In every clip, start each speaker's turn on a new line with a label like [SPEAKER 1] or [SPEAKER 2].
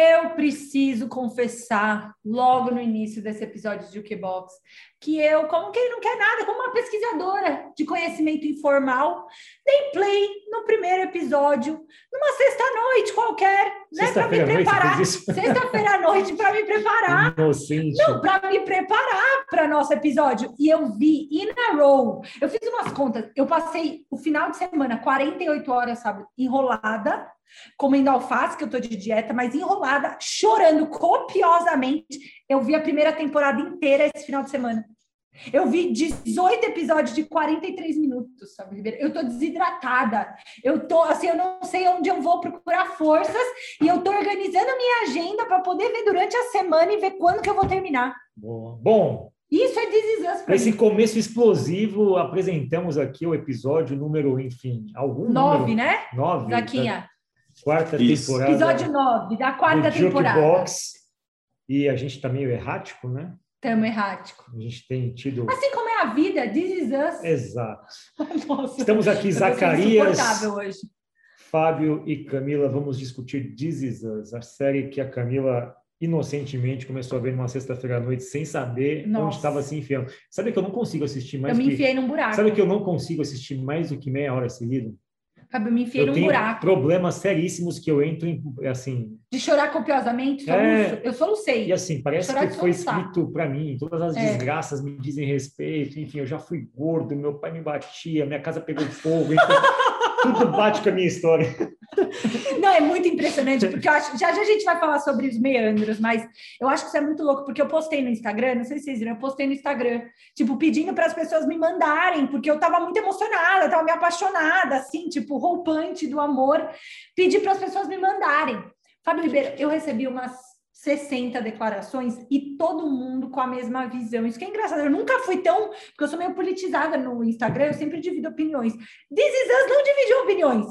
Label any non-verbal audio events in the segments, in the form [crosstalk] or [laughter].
[SPEAKER 1] Eu preciso confessar, logo no início desse episódio de Jukebox, que eu, como quem não quer nada, como uma pesquisadora de conhecimento informal, dei play no primeiro episódio, numa sexta-noite qualquer, né? Para me preparar. Sexta-feira à noite, para [laughs] me preparar.
[SPEAKER 2] Inocente.
[SPEAKER 1] Não, para me preparar para nosso episódio. E eu vi in a row. Eu fiz umas contas. Eu passei o final de semana, 48 horas, sabe, enrolada comendo alface, que eu tô de dieta, mas enrolada, chorando copiosamente. Eu vi a primeira temporada inteira esse final de semana. Eu vi 18 episódios de 43 minutos, sabe, Ribeiro? Eu tô desidratada. Eu tô assim, eu não sei onde eu vou procurar forças e eu tô organizando minha agenda para poder ver durante a semana e ver quando que eu vou terminar.
[SPEAKER 2] Boa. Bom,
[SPEAKER 1] isso é This
[SPEAKER 2] Esse começo explosivo, apresentamos aqui o episódio número, enfim, algum
[SPEAKER 1] Nove,
[SPEAKER 2] número,
[SPEAKER 1] né?
[SPEAKER 2] Nove.
[SPEAKER 1] Zaquinha.
[SPEAKER 2] Quarta Isso. temporada.
[SPEAKER 1] Episódio 9, da quarta temporada.
[SPEAKER 2] Box, e a gente está meio errático, né?
[SPEAKER 1] Estamos errático.
[SPEAKER 2] A gente tem tido.
[SPEAKER 1] Assim como é a vida, This is us.
[SPEAKER 2] Exato. [laughs] Nossa, Estamos aqui, Zacarias.
[SPEAKER 1] hoje.
[SPEAKER 2] Fábio e Camila, vamos discutir This Is Us, a série que a Camila inocentemente começou a ver numa sexta-feira à noite sem saber Nossa. onde estava se enfiando. Sabe que eu não consigo assistir mais
[SPEAKER 1] Eu me enfiei num buraco.
[SPEAKER 2] Sabe que eu não consigo assistir mais do que meia hora seguida?
[SPEAKER 1] Fábio, me enfiei
[SPEAKER 2] eu
[SPEAKER 1] num buraco.
[SPEAKER 2] problemas seríssimos que eu entro em, assim...
[SPEAKER 1] De chorar copiosamente? É... Eu solucei.
[SPEAKER 2] E assim, parece que foi escrito para mim. Todas as é. desgraças me dizem respeito. Enfim, eu já fui gordo, meu pai me batia, minha casa pegou fogo. Então... [laughs] tudo bate com a minha história. [laughs]
[SPEAKER 1] Não, é muito impressionante, porque eu acho, já, já a gente vai falar sobre os meandros, mas eu acho que isso é muito louco, porque eu postei no Instagram, não sei se vocês viram, eu postei no Instagram, tipo, pedindo para as pessoas me mandarem, porque eu estava muito emocionada, estava me apaixonada, assim, tipo, roupante do amor, pedi para as pessoas me mandarem. Fábio Ribeiro, eu recebi umas 60 declarações e todo mundo com a mesma visão. Isso que é engraçado. Eu nunca fui tão. Porque eu sou meio politizada no Instagram, eu sempre divido opiniões. This is us não dividiu opiniões.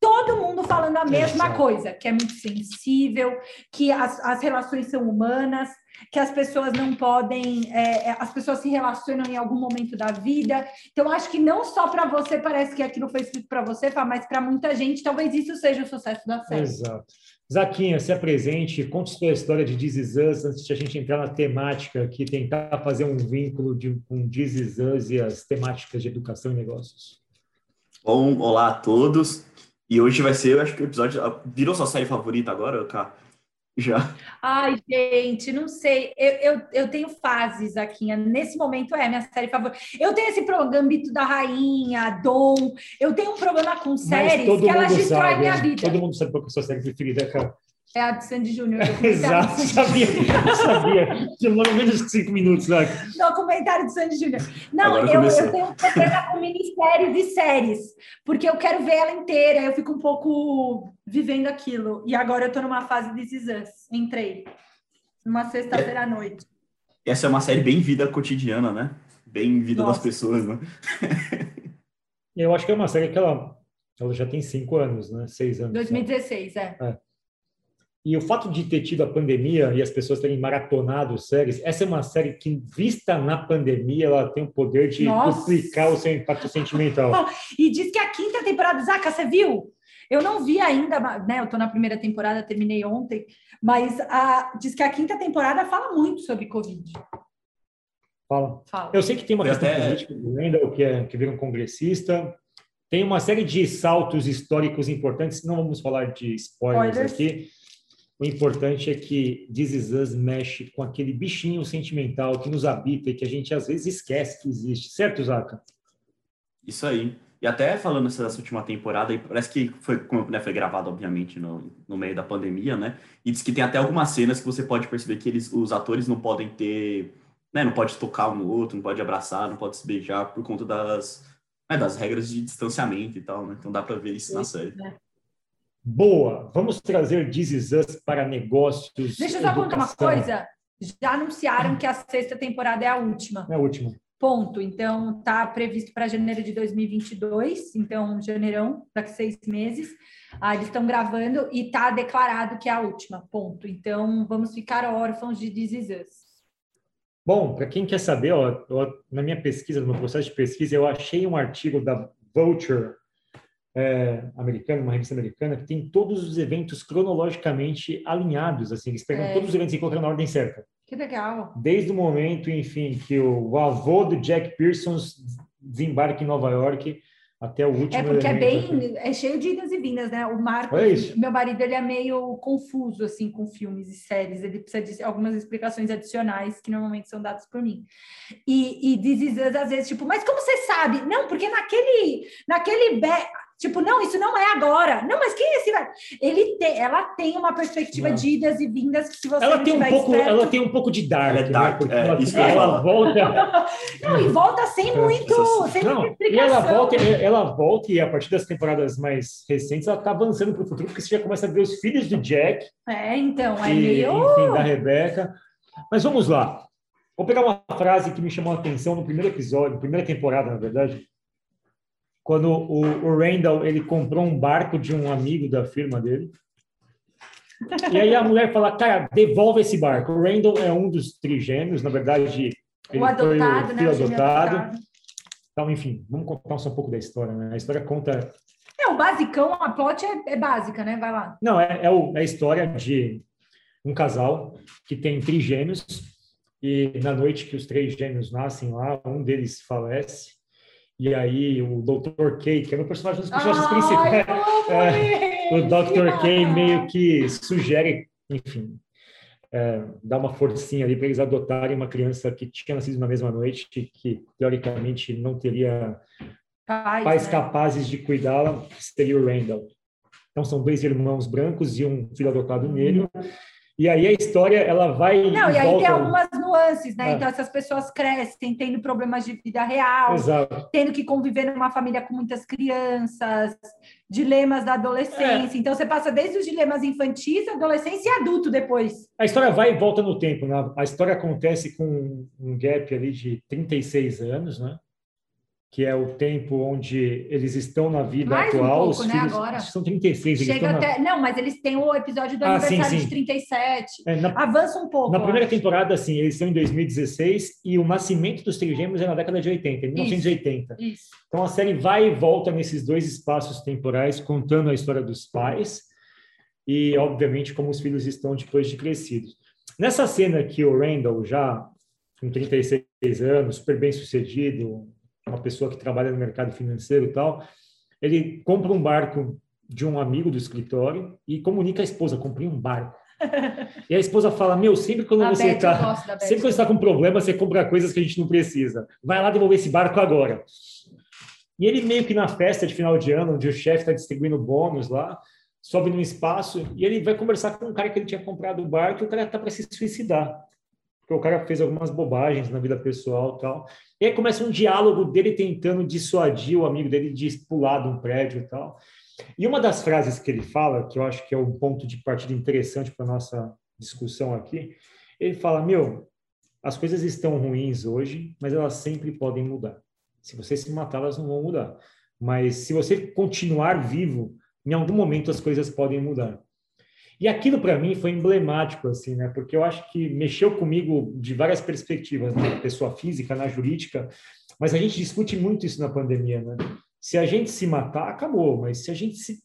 [SPEAKER 1] Todo mundo falando a mesma coisa, que é muito sensível, que as, as relações são humanas, que as pessoas não podem, é, é as pessoas se relacionam em algum momento da vida. Então, acho que não só para você parece que aquilo foi escrito para você, mas para muita gente, talvez isso seja o sucesso da série.
[SPEAKER 2] Exato. Zaquinha, se apresente, conte sua história de This Is Us, antes de a gente entrar na temática aqui, tentar fazer um vínculo de, com This Is Us e as temáticas de educação e negócios.
[SPEAKER 3] Bom, olá a todos. E hoje vai ser, eu acho que o episódio. Virou sua série favorita agora, Cá? Já.
[SPEAKER 1] Ai, gente, não sei. Eu, eu, eu tenho fases aqui. Nesse momento é minha série favorita. Eu tenho esse programa Gambito da Rainha, Dom. Eu tenho um problema com séries que elas destroem minha vida.
[SPEAKER 2] Todo mundo sabe qual é a sua série preferida, cara.
[SPEAKER 1] É a de Sandy Júnior. [laughs]
[SPEAKER 2] Exato, sabia, sabia. Demorou menos de cinco minutos lá.
[SPEAKER 1] Documentário de Sandy Júnior. Não, eu, eu, tenho um problema com ministérios e séries, porque eu quero ver ela inteira, eu fico um pouco vivendo aquilo. E agora eu estou numa fase de Us. Entrei. Numa sexta-feira à noite.
[SPEAKER 3] Essa é uma série bem vida cotidiana, né? Bem vida Nossa. das pessoas, né? [laughs]
[SPEAKER 2] eu acho que é uma série que ela, ela já tem cinco anos, né? Seis anos.
[SPEAKER 1] 2016, é. é.
[SPEAKER 2] E o fato de ter tido a pandemia e as pessoas terem maratonado séries, essa é uma série que, vista na pandemia, ela tem o poder de Nossa. duplicar o seu impacto sentimental. [laughs]
[SPEAKER 1] e diz que a quinta temporada, Zaca, você viu? Eu não vi ainda, né? Eu tô na primeira temporada, terminei ontem, mas a, diz que a quinta temporada fala muito sobre Covid.
[SPEAKER 2] Fala. fala. Eu sei que tem uma questão até... política do Wendell, que, é, que vira um congressista. Tem uma série de saltos históricos importantes, não vamos falar de spoilers, spoilers. aqui o importante é que This Is Us mexe com aquele bichinho sentimental que nos habita e que a gente às vezes esquece que existe, certo, Zaca?
[SPEAKER 3] Isso aí. E até falando nessa última temporada, parece que foi, né, foi gravado, obviamente, no, no meio da pandemia, né? E diz que tem até algumas cenas que você pode perceber que eles, os atores não podem ter, né? Não pode tocar um no outro, não pode abraçar, não pode se beijar por conta das, né, das regras de distanciamento e tal, né? Então dá para ver isso na série. É.
[SPEAKER 2] Boa, vamos trazer This Is Us para negócios.
[SPEAKER 1] Deixa eu só contar uma coisa. Já anunciaram que a sexta temporada é a última.
[SPEAKER 2] É a última.
[SPEAKER 1] Ponto. Então, está previsto para janeiro de 2022, então, janeirão, daqui seis meses. Ah, eles estão gravando e está declarado que é a última. Ponto. Então, vamos ficar órfãos de This.
[SPEAKER 2] Bom, para quem quer saber, ó, na minha pesquisa, no meu processo de pesquisa, eu achei um artigo da Vulture é, americana, uma revista americana, que tem todos os eventos cronologicamente alinhados, assim, eles pegam é. todos os eventos e colocam na ordem certa.
[SPEAKER 1] Que legal.
[SPEAKER 2] Desde o momento, enfim, que o, avô do Jack Pearson desembarca em Nova York até o último.
[SPEAKER 1] É porque é bem, é cheio de idas e vindas, né? O Marco, é meu marido, ele é meio confuso assim com filmes e séries. Ele precisa de algumas explicações adicionais que normalmente são dadas por mim. E, e diz às vezes tipo, mas como você sabe? Não, porque naquele, naquele Tipo, não, isso não é agora. Não, mas quem é esse Ele tem, ela tem uma perspectiva não. de idas e vindas que se você
[SPEAKER 2] ela tem um pouco, esperto... ela tem um pouco de dark, é dark né? é, ela, isso ela, ela volta. [laughs]
[SPEAKER 1] não, e volta sem é, muito, sem não,
[SPEAKER 2] E ela volta, ela volta e a partir das temporadas mais recentes ela está avançando para o futuro porque você já começa a ver os filhos do Jack.
[SPEAKER 1] É, então, é
[SPEAKER 2] e,
[SPEAKER 1] meio.
[SPEAKER 2] Enfim, da Rebeca. Mas vamos lá. Vou pegar uma frase que me chamou a atenção no primeiro episódio, primeira temporada, na verdade quando o, o Randall ele comprou um barco de um amigo da firma dele. E aí a mulher fala, cara, devolve esse barco. O Randall é um dos trigêmeos, na verdade, ele o adotado, foi o filho né? adotado. adotado. Então, enfim, vamos contar só um pouco da história, né? A história conta...
[SPEAKER 1] É, o basicão, a plot é, é básica, né? Vai lá.
[SPEAKER 2] Não, é, é, o, é a história de um casal que tem trigêmeos e na noite que os três gêmeos nascem lá, um deles falece e aí o Dr. K, que é o personagem dos personagens principais, [laughs] é, o Dr. K meio que sugere, enfim, é, dá uma forcinha ali para eles adotarem uma criança que tinha nascido na mesma noite, que teoricamente não teria pais, pais né? capazes de cuidá-la, que seria o Randall. Então são dois irmãos brancos e um filho adotado negro. E aí a história ela vai.
[SPEAKER 1] Não, e, e aí volta... tem algumas nuances, né? É. Então essas pessoas crescem tendo problemas de vida real,
[SPEAKER 2] Exato.
[SPEAKER 1] tendo que conviver numa família com muitas crianças, dilemas da adolescência. É. Então você passa desde os dilemas infantis, adolescência e adulto depois.
[SPEAKER 2] A história vai e volta no tempo, né? A história acontece com um gap ali de 36 anos, né? Que é o tempo onde eles estão na vida
[SPEAKER 1] Mais
[SPEAKER 2] atual.
[SPEAKER 1] Um pouco, né, agora.
[SPEAKER 2] São 36.
[SPEAKER 1] Chega até... Na... Não, mas eles têm o episódio do ah, aniversário sim, sim. de 37. É, na... Avança um pouco.
[SPEAKER 2] Na primeira acho. temporada, assim, eles estão em 2016 e o nascimento dos trigêmeos é na década de 80, em 1980. Isso, isso. Então a série vai e volta nesses dois espaços temporais, contando a história dos pais e, obviamente, como os filhos estão depois de crescidos. Nessa cena que o Randall, já com 36 anos, super bem sucedido, uma pessoa que trabalha no mercado financeiro e tal, ele compra um barco de um amigo do escritório e comunica à esposa, comprei um barco. [laughs] E a esposa fala: Meu, sempre quando a você está. Sempre quando está com problema, você compra coisas que a gente não precisa. Vai lá devolver esse barco agora. E ele, meio que na festa de final de ano, onde o chefe está distribuindo bônus lá, sobe num espaço e ele vai conversar com um cara que ele tinha comprado o barco e o cara está para se suicidar porque o cara fez algumas bobagens na vida pessoal tal. E aí começa um diálogo dele tentando dissuadir o amigo dele de pular de um prédio e tal. E uma das frases que ele fala, que eu acho que é um ponto de partida interessante para nossa discussão aqui, ele fala: Meu, as coisas estão ruins hoje, mas elas sempre podem mudar. Se você se matar, elas não vão mudar. Mas se você continuar vivo, em algum momento as coisas podem mudar. E aquilo para mim foi emblemático, assim, né? Porque eu acho que mexeu comigo de várias perspectivas, na né? pessoa física, na jurídica, mas a gente discute muito isso na pandemia, né? Se a gente se matar, acabou, mas se a gente se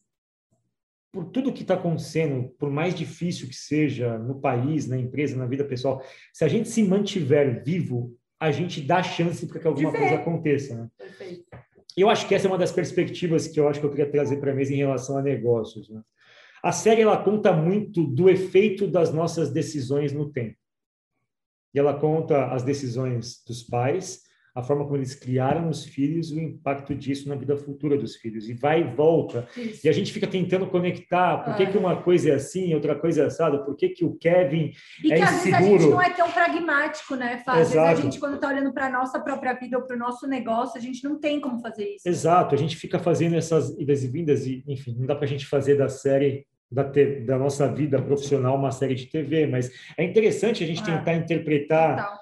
[SPEAKER 2] por tudo que está acontecendo, por mais difícil que seja no país, na empresa, na vida pessoal, se a gente se mantiver vivo, a gente dá chance para que alguma coisa aconteça. Né? Perfeito. Eu acho que essa é uma das perspectivas que eu acho que eu queria trazer para a mesa em relação a negócios. Né? A série ela conta muito do efeito das nossas decisões no tempo. E ela conta as decisões dos pais, a forma como eles criaram os filhos, o impacto disso na vida futura dos filhos. E vai e volta. Isso. E a gente fica tentando conectar por que, ah. que uma coisa é assim, outra coisa é assada, por que, que o Kevin e é que, inseguro. às vezes a
[SPEAKER 1] gente não é tão pragmático, né, Fábio? Às vezes a gente, quando está olhando para a nossa própria vida ou para o nosso negócio, a gente não tem como fazer isso.
[SPEAKER 2] Exato. A gente fica fazendo essas idas e vindas e, enfim, não dá para a gente fazer da série da, te, da, nossa vida profissional uma série de TV, mas é interessante a gente ah, tentar interpretar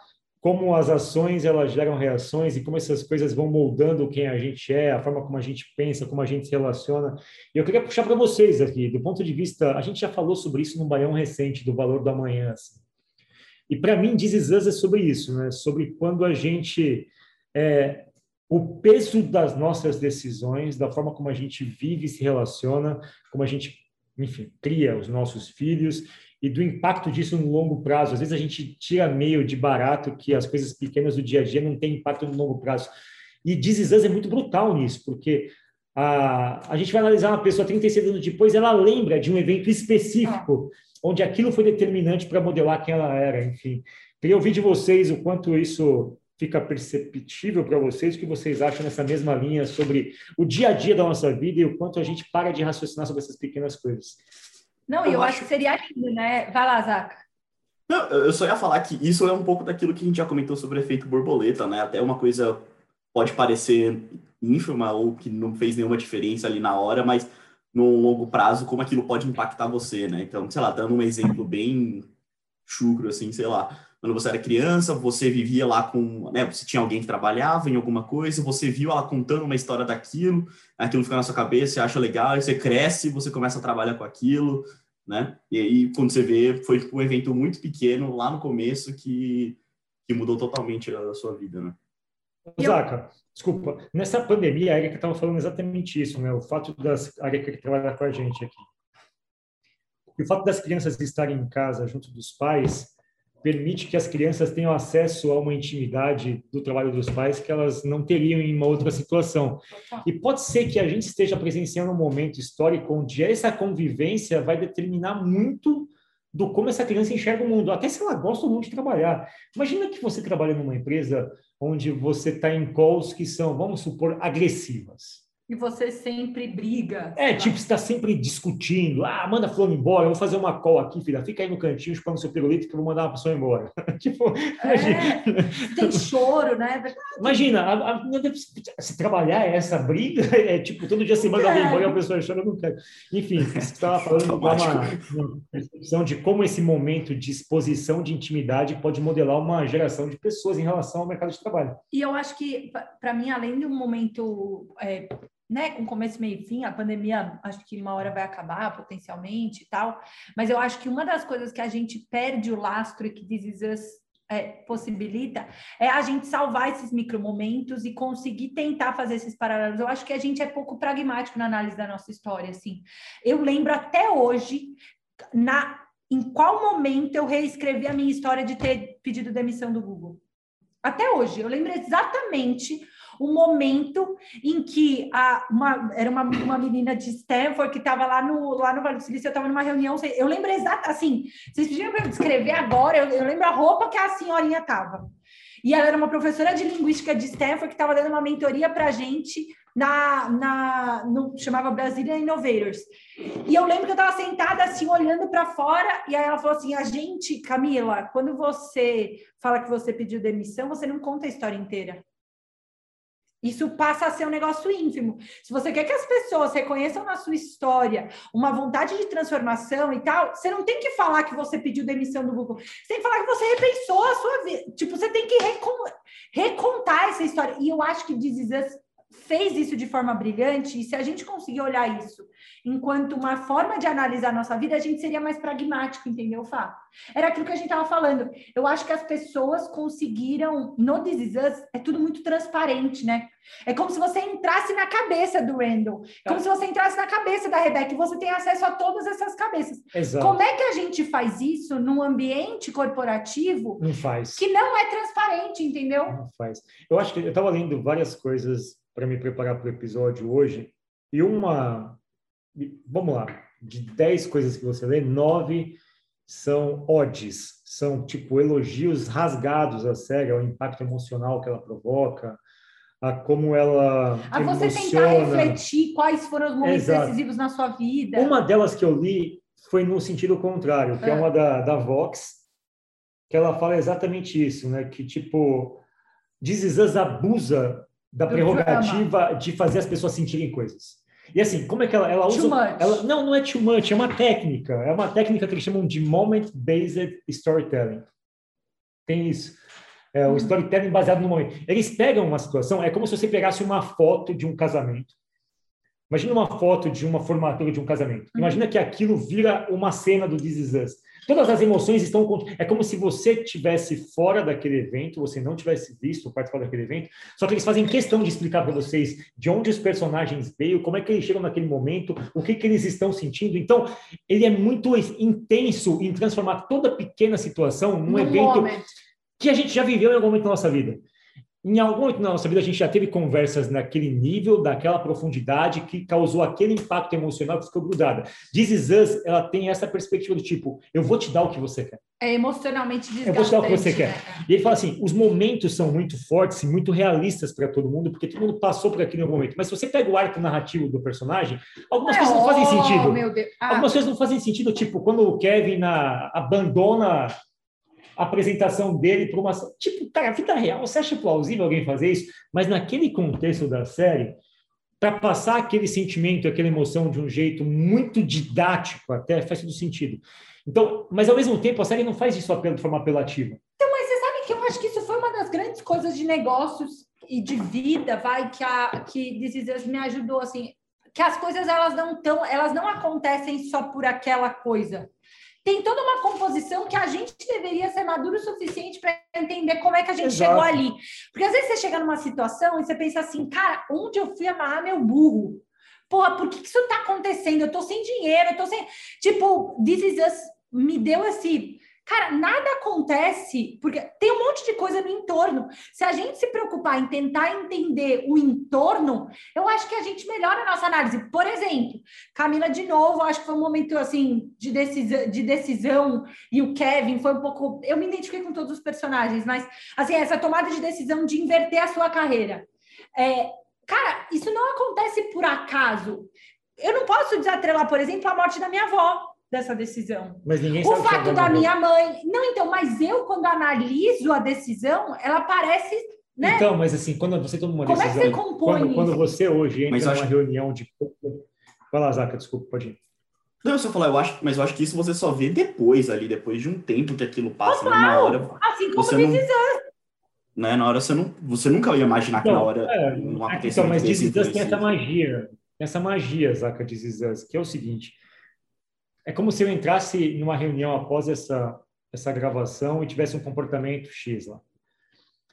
[SPEAKER 2] como as ações elas geram reações e como essas coisas vão moldando quem a gente é, a forma como a gente pensa, como a gente se relaciona. E eu queria puxar para vocês aqui, do ponto de vista, a gente já falou sobre isso no Baião recente, do valor do amanhã. Assim. E para mim, Us é sobre isso, né? sobre quando a gente é, o peso das nossas decisões, da forma como a gente vive e se relaciona, como a gente, enfim, cria os nossos filhos e do impacto disso no longo prazo. Às vezes a gente tira meio de barato que as coisas pequenas do dia a dia não têm impacto no longo prazo. E This é muito brutal nisso, porque a, a gente vai analisar uma pessoa 36 anos depois, ela lembra de um evento específico, onde aquilo foi determinante para modelar quem ela era, enfim. Queria ouvir de vocês o quanto isso fica perceptível para vocês, o que vocês acham nessa mesma linha sobre o dia a dia da nossa vida e o quanto a gente para de raciocinar sobre essas pequenas coisas.
[SPEAKER 1] Não, eu, eu acho que seria lindo, né? Vai lá, Zaca.
[SPEAKER 3] Não, eu só ia falar que isso é um pouco daquilo que a gente já comentou sobre o efeito borboleta, né? Até uma coisa pode parecer ínfima ou que não fez nenhuma diferença ali na hora, mas no longo prazo, como aquilo pode impactar você, né? Então, sei lá, dando um exemplo bem chucro, assim, sei lá, quando você era criança, você vivia lá com, né, você tinha alguém que trabalhava em alguma coisa, você viu ela contando uma história daquilo, aquilo fica na sua cabeça, você acha legal, você cresce, você começa a trabalhar com aquilo, né? E aí, quando você vê, foi tipo, um evento muito pequeno lá no começo que, que mudou totalmente a sua vida, né?
[SPEAKER 2] Zaca, desculpa, nessa pandemia, a Erika estava falando exatamente isso, né? O fato das. A Erika que trabalha com a gente aqui. E o fato das crianças estarem em casa junto dos pais permite que as crianças tenham acesso a uma intimidade do trabalho dos pais que elas não teriam em uma outra situação. E pode ser que a gente esteja presenciando um momento histórico onde essa convivência vai determinar muito do como essa criança enxerga o mundo, até se ela gosta ou não de trabalhar. Imagina que você trabalha numa empresa onde você está em calls que são, vamos supor, agressivas.
[SPEAKER 1] E você sempre briga.
[SPEAKER 2] É, tipo, você está sempre discutindo. Ah, manda fulano embora, eu vou fazer uma call aqui, filha. Fica aí no cantinho chupando seu pirulito que eu vou mandar uma pessoa embora. [laughs] tipo,
[SPEAKER 1] é, tem choro, né? É
[SPEAKER 2] imagina, a, a, se trabalhar é essa briga, [laughs] é tipo, todo dia você manda alguém embora e a pessoa chora, não quer. Enfim, você estava falando uma, uma percepção de como esse momento de exposição de intimidade pode modelar uma geração de pessoas em relação ao mercado de trabalho.
[SPEAKER 1] E eu acho que, para mim, além de um momento é, né, com começo, meio e fim, a pandemia acho que uma hora vai acabar potencialmente e tal, mas eu acho que uma das coisas que a gente perde o lastro e que This é, possibilita é a gente salvar esses micromomentos e conseguir tentar fazer esses paralelos. Eu acho que a gente é pouco pragmático na análise da nossa história, assim. Eu lembro até hoje, na em qual momento eu reescrevi a minha história de ter pedido demissão do Google. Até hoje, eu lembro exatamente o momento em que a, uma, era uma, uma menina de Stanford que estava lá no, lá no Vale do Silício, eu estava numa reunião, eu lembro exato, assim, vocês pediram para descrever agora, eu, eu lembro a roupa que a senhorinha estava. E ela era uma professora de linguística de Stanford que estava dando uma mentoria para a gente na, na no, chamava Brasília Innovators. E eu lembro que eu estava sentada assim, olhando para fora, e aí ela falou assim: a gente, Camila, quando você fala que você pediu demissão, você não conta a história inteira. Isso passa a ser um negócio ínfimo. Se você quer que as pessoas reconheçam na sua história uma vontade de transformação e tal, você não tem que falar que você pediu demissão do Google. Você tem que falar que você repensou a sua vida. Tipo, você tem que recon recontar essa história. E eu acho que This fez isso de forma brilhante, e se a gente conseguir olhar isso enquanto uma forma de analisar a nossa vida, a gente seria mais pragmático, entendeu, Fá? Era aquilo que a gente estava falando. Eu acho que as pessoas conseguiram, no This Is Us, é tudo muito transparente, né? É como se você entrasse na cabeça do Randall, é. como se você entrasse na cabeça da Rebecca, e você tem acesso a todas essas cabeças. Exato. Como é que a gente faz isso num ambiente corporativo
[SPEAKER 2] não faz.
[SPEAKER 1] que não é transparente, entendeu?
[SPEAKER 2] Não faz. Eu acho que eu estava lendo várias coisas para me preparar para o episódio hoje, e uma. Vamos lá, de 10 coisas que você lê, nove são odes, são tipo elogios rasgados à série, ao impacto emocional que ela provoca, a como ela.
[SPEAKER 1] A você tentar refletir quais foram os momentos Exato. decisivos na sua vida.
[SPEAKER 2] Uma delas que eu li foi no sentido contrário, que é, é uma da, da Vox, que ela fala exatamente isso, né? Que tipo, Dizes abusa da prerrogativa de fazer as pessoas sentirem coisas. E assim, como é que ela, ela usa? Ela, não, não é too much, é uma técnica. É uma técnica que eles chamam de moment-based storytelling. Tem isso. É, o hum. storytelling baseado no momento. Eles pegam uma situação, é como se você pegasse uma foto de um casamento. Imagina uma foto de uma formatura de um casamento. Hum. Imagina que aquilo vira uma cena do This Is Us. Todas as emoções estão. É como se você tivesse fora daquele evento, você não tivesse visto participar daquele evento, só que eles fazem questão de explicar para vocês de onde os personagens veio, como é que eles chegam naquele momento, o que, que eles estão sentindo. Então, ele é muito intenso em transformar toda pequena situação num no evento que a gente já viveu em algum momento da nossa vida em algum momento na nossa vida a gente já teve conversas naquele nível, daquela profundidade que causou aquele impacto emocional que ficou grudada. This Is Us, ela tem essa perspectiva do tipo, eu vou te dar o que você quer.
[SPEAKER 1] É emocionalmente desgastante.
[SPEAKER 2] Eu vou te dar o que você né? quer. E ele fala assim, os momentos são muito fortes e muito realistas para todo mundo, porque todo mundo passou por aquele momento. Mas se você pega o arco narrativo do personagem, algumas é, coisas não fazem oh, sentido. Ah. Algumas coisas não fazem sentido, tipo, quando o Kevin na, abandona apresentação dele para uma. Tipo, cara, vida real, você acha plausível alguém fazer isso? Mas naquele contexto da série, para passar aquele sentimento, aquela emoção de um jeito muito didático, até faz todo sentido. Então, mas ao mesmo tempo, a série não faz isso de forma apelativa.
[SPEAKER 1] Então, mas você sabe que eu acho que isso foi uma das grandes coisas de negócios e de vida, vai, que a que This me ajudou, assim, que as coisas elas não tão, elas não acontecem só por aquela coisa tem toda uma composição que a gente deveria ser maduro o suficiente para entender como é que a gente Exato. chegou ali. Porque às vezes você chega numa situação e você pensa assim, cara, onde eu fui amarrar meu burro? Porra, por que, que isso está acontecendo? Eu estou sem dinheiro, eu tô sem. Tipo, This Is Us me deu esse Cara, nada acontece porque tem um monte de coisa no entorno. Se a gente se preocupar em tentar entender o entorno, eu acho que a gente melhora a nossa análise. Por exemplo, Camila, de novo, acho que foi um momento assim de decisão, de decisão e o Kevin foi um pouco. Eu me identifiquei com todos os personagens, mas assim, essa tomada de decisão de inverter a sua carreira. É, cara, isso não acontece por acaso. Eu não posso desatrelar, por exemplo, a morte da minha avó dessa decisão.
[SPEAKER 2] Mas ninguém
[SPEAKER 1] o fato da minha mãe. Não, então, mas eu, quando analiso a decisão, ela parece. Né?
[SPEAKER 2] Então, mas assim, quando você toma uma
[SPEAKER 1] Como
[SPEAKER 2] decisão.
[SPEAKER 1] Como é que você compõe
[SPEAKER 2] quando, quando você hoje entra numa acho... reunião de. Lá, Zaca, desculpa, pode ir.
[SPEAKER 3] Não, eu só falar, eu acho, mas eu acho que isso você só vê depois ali, depois de um tempo que aquilo passa,
[SPEAKER 1] Total.
[SPEAKER 3] na hora.
[SPEAKER 1] Assim como você não,
[SPEAKER 3] né, na hora você não, você nunca ia imaginar que na hora
[SPEAKER 2] é, não acontecesse. Então, mas This tem essa magia, essa magia, Zaca, de Us, que é o seguinte, é como se eu entrasse numa reunião após essa, essa gravação e tivesse um comportamento X lá.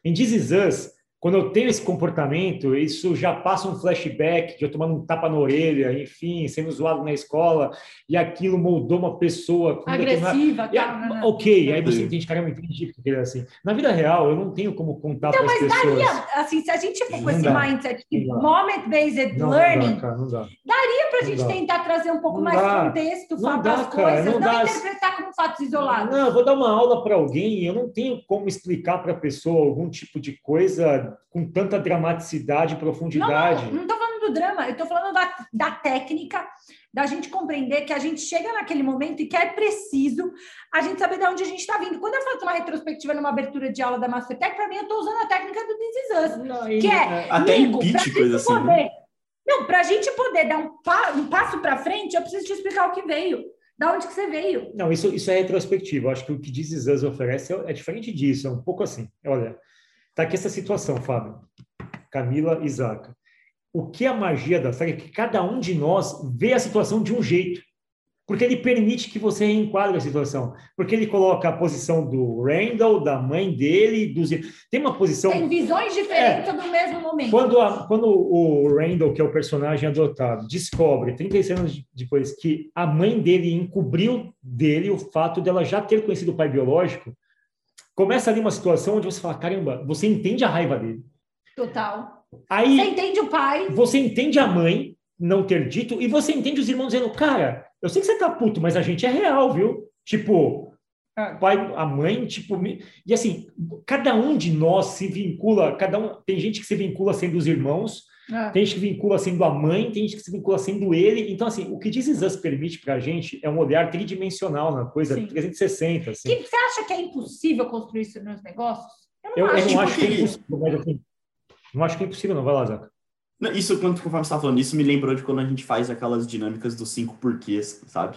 [SPEAKER 2] Em This Is Us, quando eu tenho esse comportamento, isso já passa um flashback de eu tomando um tapa na orelha, enfim, sendo zoado na escola, e aquilo moldou uma pessoa
[SPEAKER 1] agressiva. Tá,
[SPEAKER 2] né? Ok, aí você entende, caramba, entendi que ele é assim. Na vida real, eu não tenho como contar então, para as pessoas. Então, mas daria,
[SPEAKER 1] assim, se a gente for com esse mindset de moment-based learning,
[SPEAKER 2] dá, não dá.
[SPEAKER 1] daria a gente tentar trazer um pouco mais
[SPEAKER 2] dá.
[SPEAKER 1] contexto, fato das coisas, não, não interpretar como fatos isolados.
[SPEAKER 2] Não, eu vou dar uma aula para alguém, eu não tenho como explicar para a pessoa algum tipo de coisa com tanta dramaticidade e profundidade.
[SPEAKER 1] Não, não estou falando do drama, eu estou falando da, da técnica, da gente compreender que a gente chega naquele momento e que é preciso a gente saber de onde a gente está vindo. Quando eu faço uma retrospectiva numa abertura de aula da Mastertech, para mim eu estou usando a técnica do This Is Us, não, que é,
[SPEAKER 3] até amigo, pitch, coisa assim. Né?
[SPEAKER 1] Não, para a gente poder dar um, pa, um passo para frente, eu preciso te explicar o que veio. Da onde que você veio?
[SPEAKER 2] Não, isso, isso é retrospectivo. Acho que o que Is Us oferece é, é diferente disso. É um pouco assim. Olha, Tá aqui essa situação, Fábio. Camila e Zaca. O que é a magia da série é que cada um de nós vê a situação de um jeito. Porque ele permite que você reenquadre a situação. Porque ele coloca a posição do Randall, da mãe dele, dos... Tem uma posição...
[SPEAKER 1] Tem visões diferentes é, do mesmo momento.
[SPEAKER 2] Quando, a, quando o Randall, que é o personagem adotado, descobre, 36 anos depois, que a mãe dele encobriu dele o fato dela já ter conhecido o pai biológico, começa ali uma situação onde você fala, caramba, você entende a raiva dele.
[SPEAKER 1] Total.
[SPEAKER 2] Aí,
[SPEAKER 1] você entende o pai.
[SPEAKER 2] Você entende a mãe não ter dito, e você entende os irmãos dizendo, cara, eu sei que você tá puto, mas a gente é real, viu? Tipo, ah. pai, a mãe, tipo, e assim, cada um de nós se vincula, cada um, tem gente que se vincula sendo os irmãos, é. Tem gente que vincula sendo a mãe, tem gente que se vincula sendo ele. Então, assim, o que This Is Us permite para a gente é um olhar tridimensional na coisa, Sim. 360. Assim.
[SPEAKER 1] Que, você acha que é impossível construir isso nos negócios?
[SPEAKER 2] Eu não, eu, acho, eu não acho que é impossível, mas assim, não acho que é impossível, não. Vai lá, Zaca.
[SPEAKER 3] Isso, quando conforme você estava falando isso, me lembrou de quando a gente faz aquelas dinâmicas dos cinco porquês, sabe?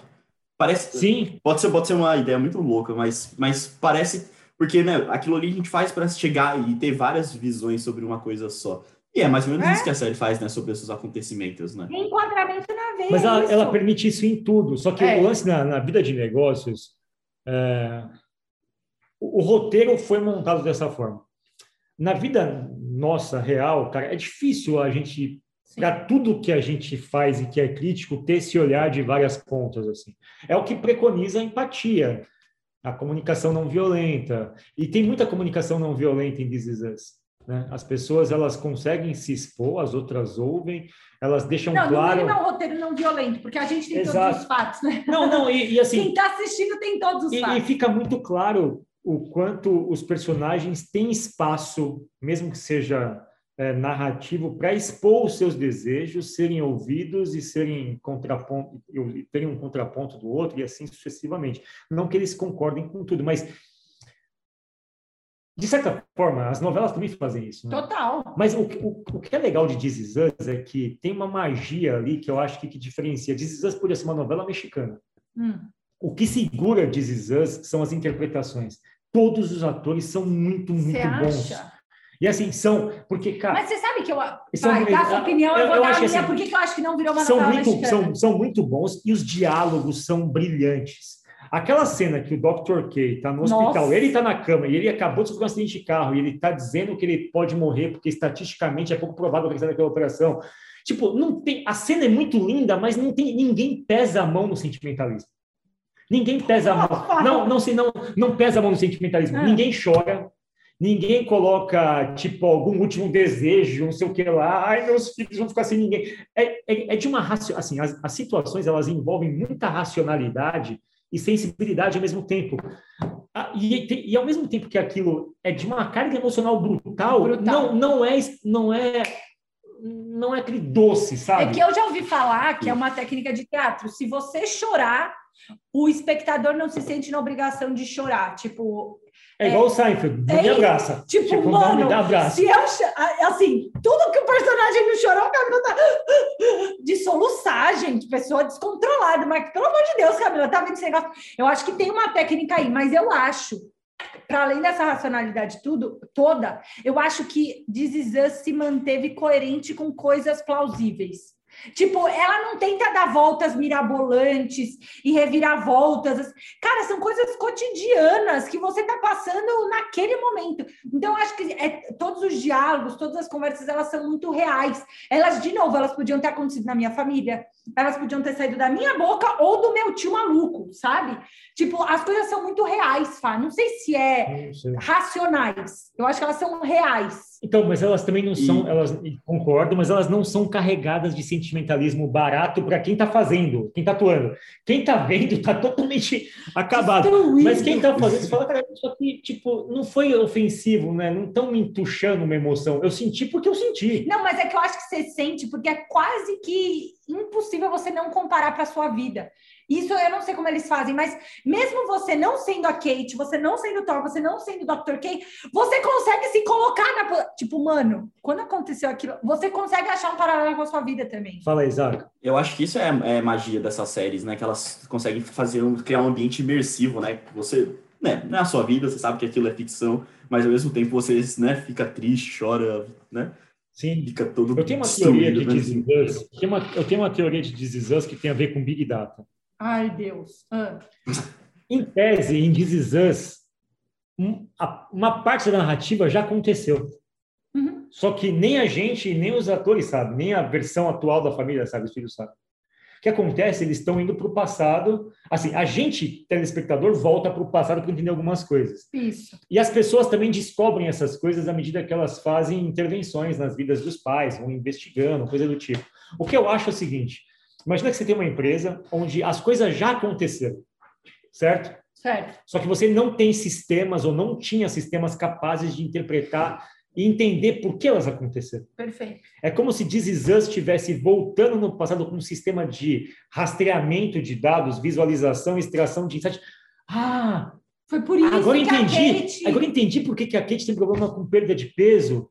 [SPEAKER 3] Parece.
[SPEAKER 2] Sim.
[SPEAKER 3] Pode ser, pode ser uma ideia muito louca, mas, mas parece. Porque, né, aquilo ali a gente faz para chegar e ter várias visões sobre uma coisa só. E é mais ou menos é? isso que a série faz, né? Sobre esses acontecimentos, né?
[SPEAKER 1] Enquadramento na vez.
[SPEAKER 2] Mas ela, ela, permite isso em tudo. Só que é. o lance na, na, vida de negócios É, o, o roteiro foi montado dessa forma. Na vida nossa, real, cara, é difícil a gente para tudo que a gente faz e que é crítico, ter esse olhar de várias pontas. assim. É o que preconiza a empatia, a comunicação não violenta. E tem muita comunicação não violenta em This Is Us, né? As pessoas elas conseguem se expor, as outras ouvem, elas deixam
[SPEAKER 1] não,
[SPEAKER 2] claro.
[SPEAKER 1] Não, não é um roteiro não violento, porque a gente tem Exato. todos os fatos, né?
[SPEAKER 2] Não, não, e, e assim.
[SPEAKER 1] Quem está assistindo tem todos os
[SPEAKER 2] e,
[SPEAKER 1] fatos.
[SPEAKER 2] E fica muito claro o quanto os personagens têm espaço, mesmo que seja é, narrativo para expor os seus desejos, serem ouvidos e serem contraponto, terem um contraponto do outro e assim sucessivamente. Não que eles concordem com tudo, mas de certa forma, as novelas também fazem isso.
[SPEAKER 1] Né? Total.
[SPEAKER 2] Mas o, o, o, que é legal de This é que tem uma magia ali que eu acho que, que diferencia. This Is Us podia ser uma novela mexicana. Hum. O que segura This são as interpretações. Todos os atores são muito, muito Cê bons. Acha? E assim, são. Porque, cara.
[SPEAKER 1] Mas você sabe que eu. São, vai, dá sua opinião, eu, eu vou dar a minha. Assim, por que, eu acho que não virou uma
[SPEAKER 2] são
[SPEAKER 1] novela
[SPEAKER 2] muito, são, são muito bons e os diálogos são brilhantes. Aquela cena que o Dr. K está no hospital, Nossa. ele está na cama e ele acabou de sofrer um acidente de carro e ele está dizendo que ele pode morrer porque estatisticamente é pouco provável que ele saia daquela operação. Tipo, não tem. A cena é muito linda, mas não tem ninguém pesa a mão no sentimentalismo. Ninguém pesa a mão. Não, não, sei, não, não pesa a mão no sentimentalismo. É. Ninguém chora, Ninguém coloca, tipo, algum último desejo, não sei o que lá. Ai, meus filhos vão ficar sem ninguém. É, é, é de uma raci... assim, as, as, situações elas envolvem muita racionalidade e sensibilidade ao mesmo tempo. Ah, e, e, ao mesmo tempo que aquilo é de uma carga emocional brutal, brutal. não, não é não é não é aquele doce, sabe?
[SPEAKER 1] É que eu já ouvi falar que é uma técnica de teatro. Se você chorar, o espectador não se sente na obrigação de chorar. Tipo,
[SPEAKER 2] é igual o Seinfeld, é, me abraça.
[SPEAKER 1] Tipo, tipo mano, me dá abraço. se eu... Assim, tudo que o personagem não chorou, o Camila tá... [laughs] De soluçar, gente, pessoa descontrolada. Mas, pelo amor de Deus, Camila, tá vendo esse negócio? Eu acho que tem uma técnica aí, mas eu acho para além dessa racionalidade tudo toda, eu acho que This se manteve coerente com coisas plausíveis. Tipo, ela não tenta dar voltas mirabolantes e reviravoltas. Cara, são coisas cotidianas que você está passando naquele momento. Então, acho que é, todos os diálogos, todas as conversas, elas são muito reais. Elas, de novo, elas podiam ter acontecido na minha família, elas podiam ter saído da minha boca ou do meu tio maluco, sabe? Tipo, as coisas são muito reais, Fá. Não sei se é racionais. Eu acho que elas são reais.
[SPEAKER 2] Então, mas elas também não e... são, elas concordo, mas elas não são carregadas de sentimentalismo barato para quem está fazendo, quem está atuando. Quem está vendo está totalmente [laughs] acabado. Mas quem está fazendo, você fala, cara, isso aqui, tipo, não foi ofensivo, né? Não estão me entuchando uma emoção. Eu senti porque eu senti.
[SPEAKER 1] Não, mas é que eu acho que você sente porque é quase que impossível você não comparar para sua vida. Isso eu não sei como eles fazem, mas mesmo você não sendo a Kate, você não sendo o Thor, você não sendo o Dr. K, você consegue se colocar na. Tipo, mano, quando aconteceu aquilo, você consegue achar um paralelo com a sua vida também.
[SPEAKER 2] Fala aí, Isaac.
[SPEAKER 3] Eu acho que isso é, é magia dessas séries, né? Que elas conseguem fazer um, criar um ambiente imersivo, né? Você, né, não é a sua vida, você sabe que aquilo é ficção, mas ao mesmo tempo você né, fica triste, chora, né?
[SPEAKER 2] Sim.
[SPEAKER 3] Fica todo
[SPEAKER 2] eu tenho uma teoria de né? eu tenho uma teoria de This que tem a ver com Big Data.
[SPEAKER 1] Ai, Deus. Ah.
[SPEAKER 2] Em tese, em This Us, uma parte da narrativa já aconteceu. Uhum. Só que nem a gente, nem os atores sabem, nem a versão atual da família sabe, os filhos sabem. O que acontece? Eles estão indo para o passado. Assim, a gente, telespectador, volta para o passado para entender algumas coisas.
[SPEAKER 1] Isso.
[SPEAKER 2] E as pessoas também descobrem essas coisas à medida que elas fazem intervenções nas vidas dos pais, vão investigando, coisa do tipo. O que eu acho é o seguinte: Imagina que você tem uma empresa onde as coisas já aconteceram, certo?
[SPEAKER 1] Certo.
[SPEAKER 2] Só que você não tem sistemas ou não tinha sistemas capazes de interpretar e entender por que elas aconteceram.
[SPEAKER 1] Perfeito.
[SPEAKER 2] É como se This estivesse voltando no passado com um sistema de rastreamento de dados, visualização, extração de insights. Ah,
[SPEAKER 1] foi por isso
[SPEAKER 2] agora
[SPEAKER 1] que
[SPEAKER 2] entendi,
[SPEAKER 1] a Kate...
[SPEAKER 2] Agora entendi por que, que a Kate tem problema com perda de peso.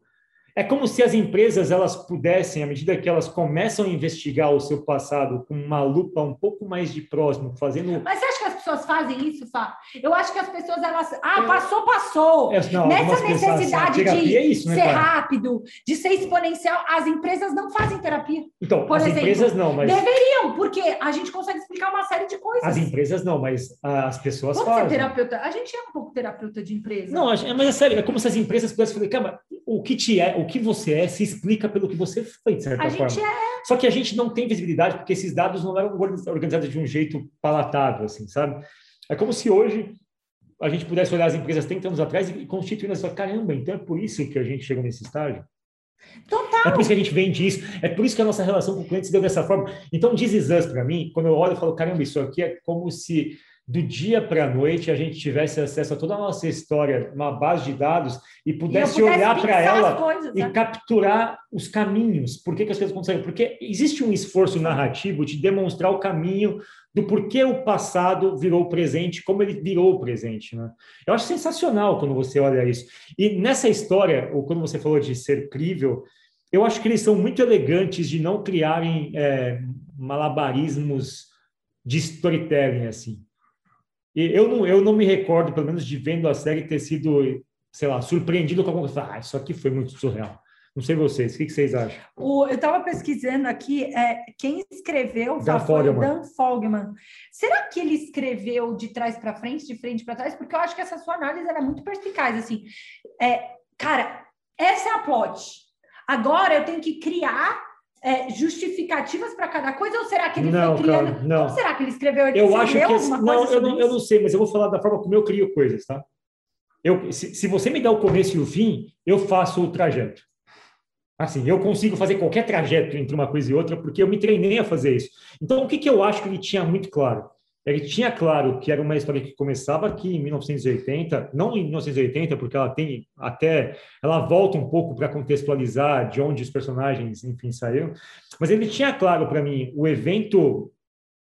[SPEAKER 2] É como se as empresas elas pudessem, à medida que elas começam a investigar o seu passado com uma lupa um pouco mais de próximo, fazendo.
[SPEAKER 1] Mas você acha que as pessoas fazem isso, Fá? Eu acho que as pessoas, elas. Ah, passou, passou. É, não, Nessa necessidade de é isso, né, ser rápido, de ser exponencial, as empresas não fazem terapia.
[SPEAKER 2] Então, por as exemplo, empresas não, mas.
[SPEAKER 1] Deveriam, porque a gente consegue explicar uma série de coisas.
[SPEAKER 2] As empresas não, mas as pessoas Vamos fazem.
[SPEAKER 1] Ser terapeuta. A gente é um pouco terapeuta de empresa.
[SPEAKER 2] Não, mas é sério, é como se as empresas pudessem falar, cara, o que te é, o que você é, se explica pelo que você foi, de certa
[SPEAKER 1] a
[SPEAKER 2] forma.
[SPEAKER 1] É...
[SPEAKER 2] Só que a gente não tem visibilidade porque esses dados não eram organizados de um jeito palatável, assim, sabe? É como se hoje a gente pudesse olhar as empresas 30 anos atrás e constituir essa caramba, então é por isso que a gente chegou nesse estágio.
[SPEAKER 1] Total.
[SPEAKER 2] É por isso que a gente vende isso, é por isso que a nossa relação com o cliente se deu dessa forma. Então, diz Us para mim, quando eu olho, eu falo, caramba, isso aqui é como se do dia para a noite a gente tivesse acesso a toda a nossa história, uma base de dados, e pudesse, e pudesse olhar para ela coisas, e né? capturar os caminhos. Por que, que as coisas aconteceram? Porque existe um esforço narrativo de demonstrar o caminho do porquê o passado virou o presente, como ele virou o presente. Né? Eu acho sensacional quando você olha isso. E nessa história, ou quando você falou de ser crível, eu acho que eles são muito elegantes de não criarem é, malabarismos de storytelling assim. E eu não, eu não me recordo, pelo menos, de vendo a série ter sido, sei lá, surpreendido com alguma coisa. Ah, isso aqui foi muito surreal. Não sei vocês, o que, que vocês acham?
[SPEAKER 1] O, eu estava pesquisando aqui, é, quem escreveu Dan foi o Dan Fogman. Será que ele escreveu de trás para frente, de frente para trás? Porque eu acho que essa sua análise é muito perspicaz. Assim, é, cara, essa é a plot. Agora eu tenho que criar é, justificativas para cada coisa ou será que ele não, foi criando? Cara, não. Como será que ele escreveu? Ele
[SPEAKER 2] eu acho que esse, não, eu não, eu não sei, mas eu vou falar da forma como eu crio coisas, tá? Eu, se, se você me dá o começo e o fim, eu faço o trajeto. Assim, eu consigo fazer qualquer trajeto entre uma coisa e outra porque eu me treinei a fazer isso. Então, o que, que eu acho que ele tinha muito claro? Ele tinha claro que era uma história que começava aqui em 1980, não em 1980, porque ela tem até ela volta um pouco para contextualizar de onde os personagens, enfim, saíram, mas ele tinha claro para mim o evento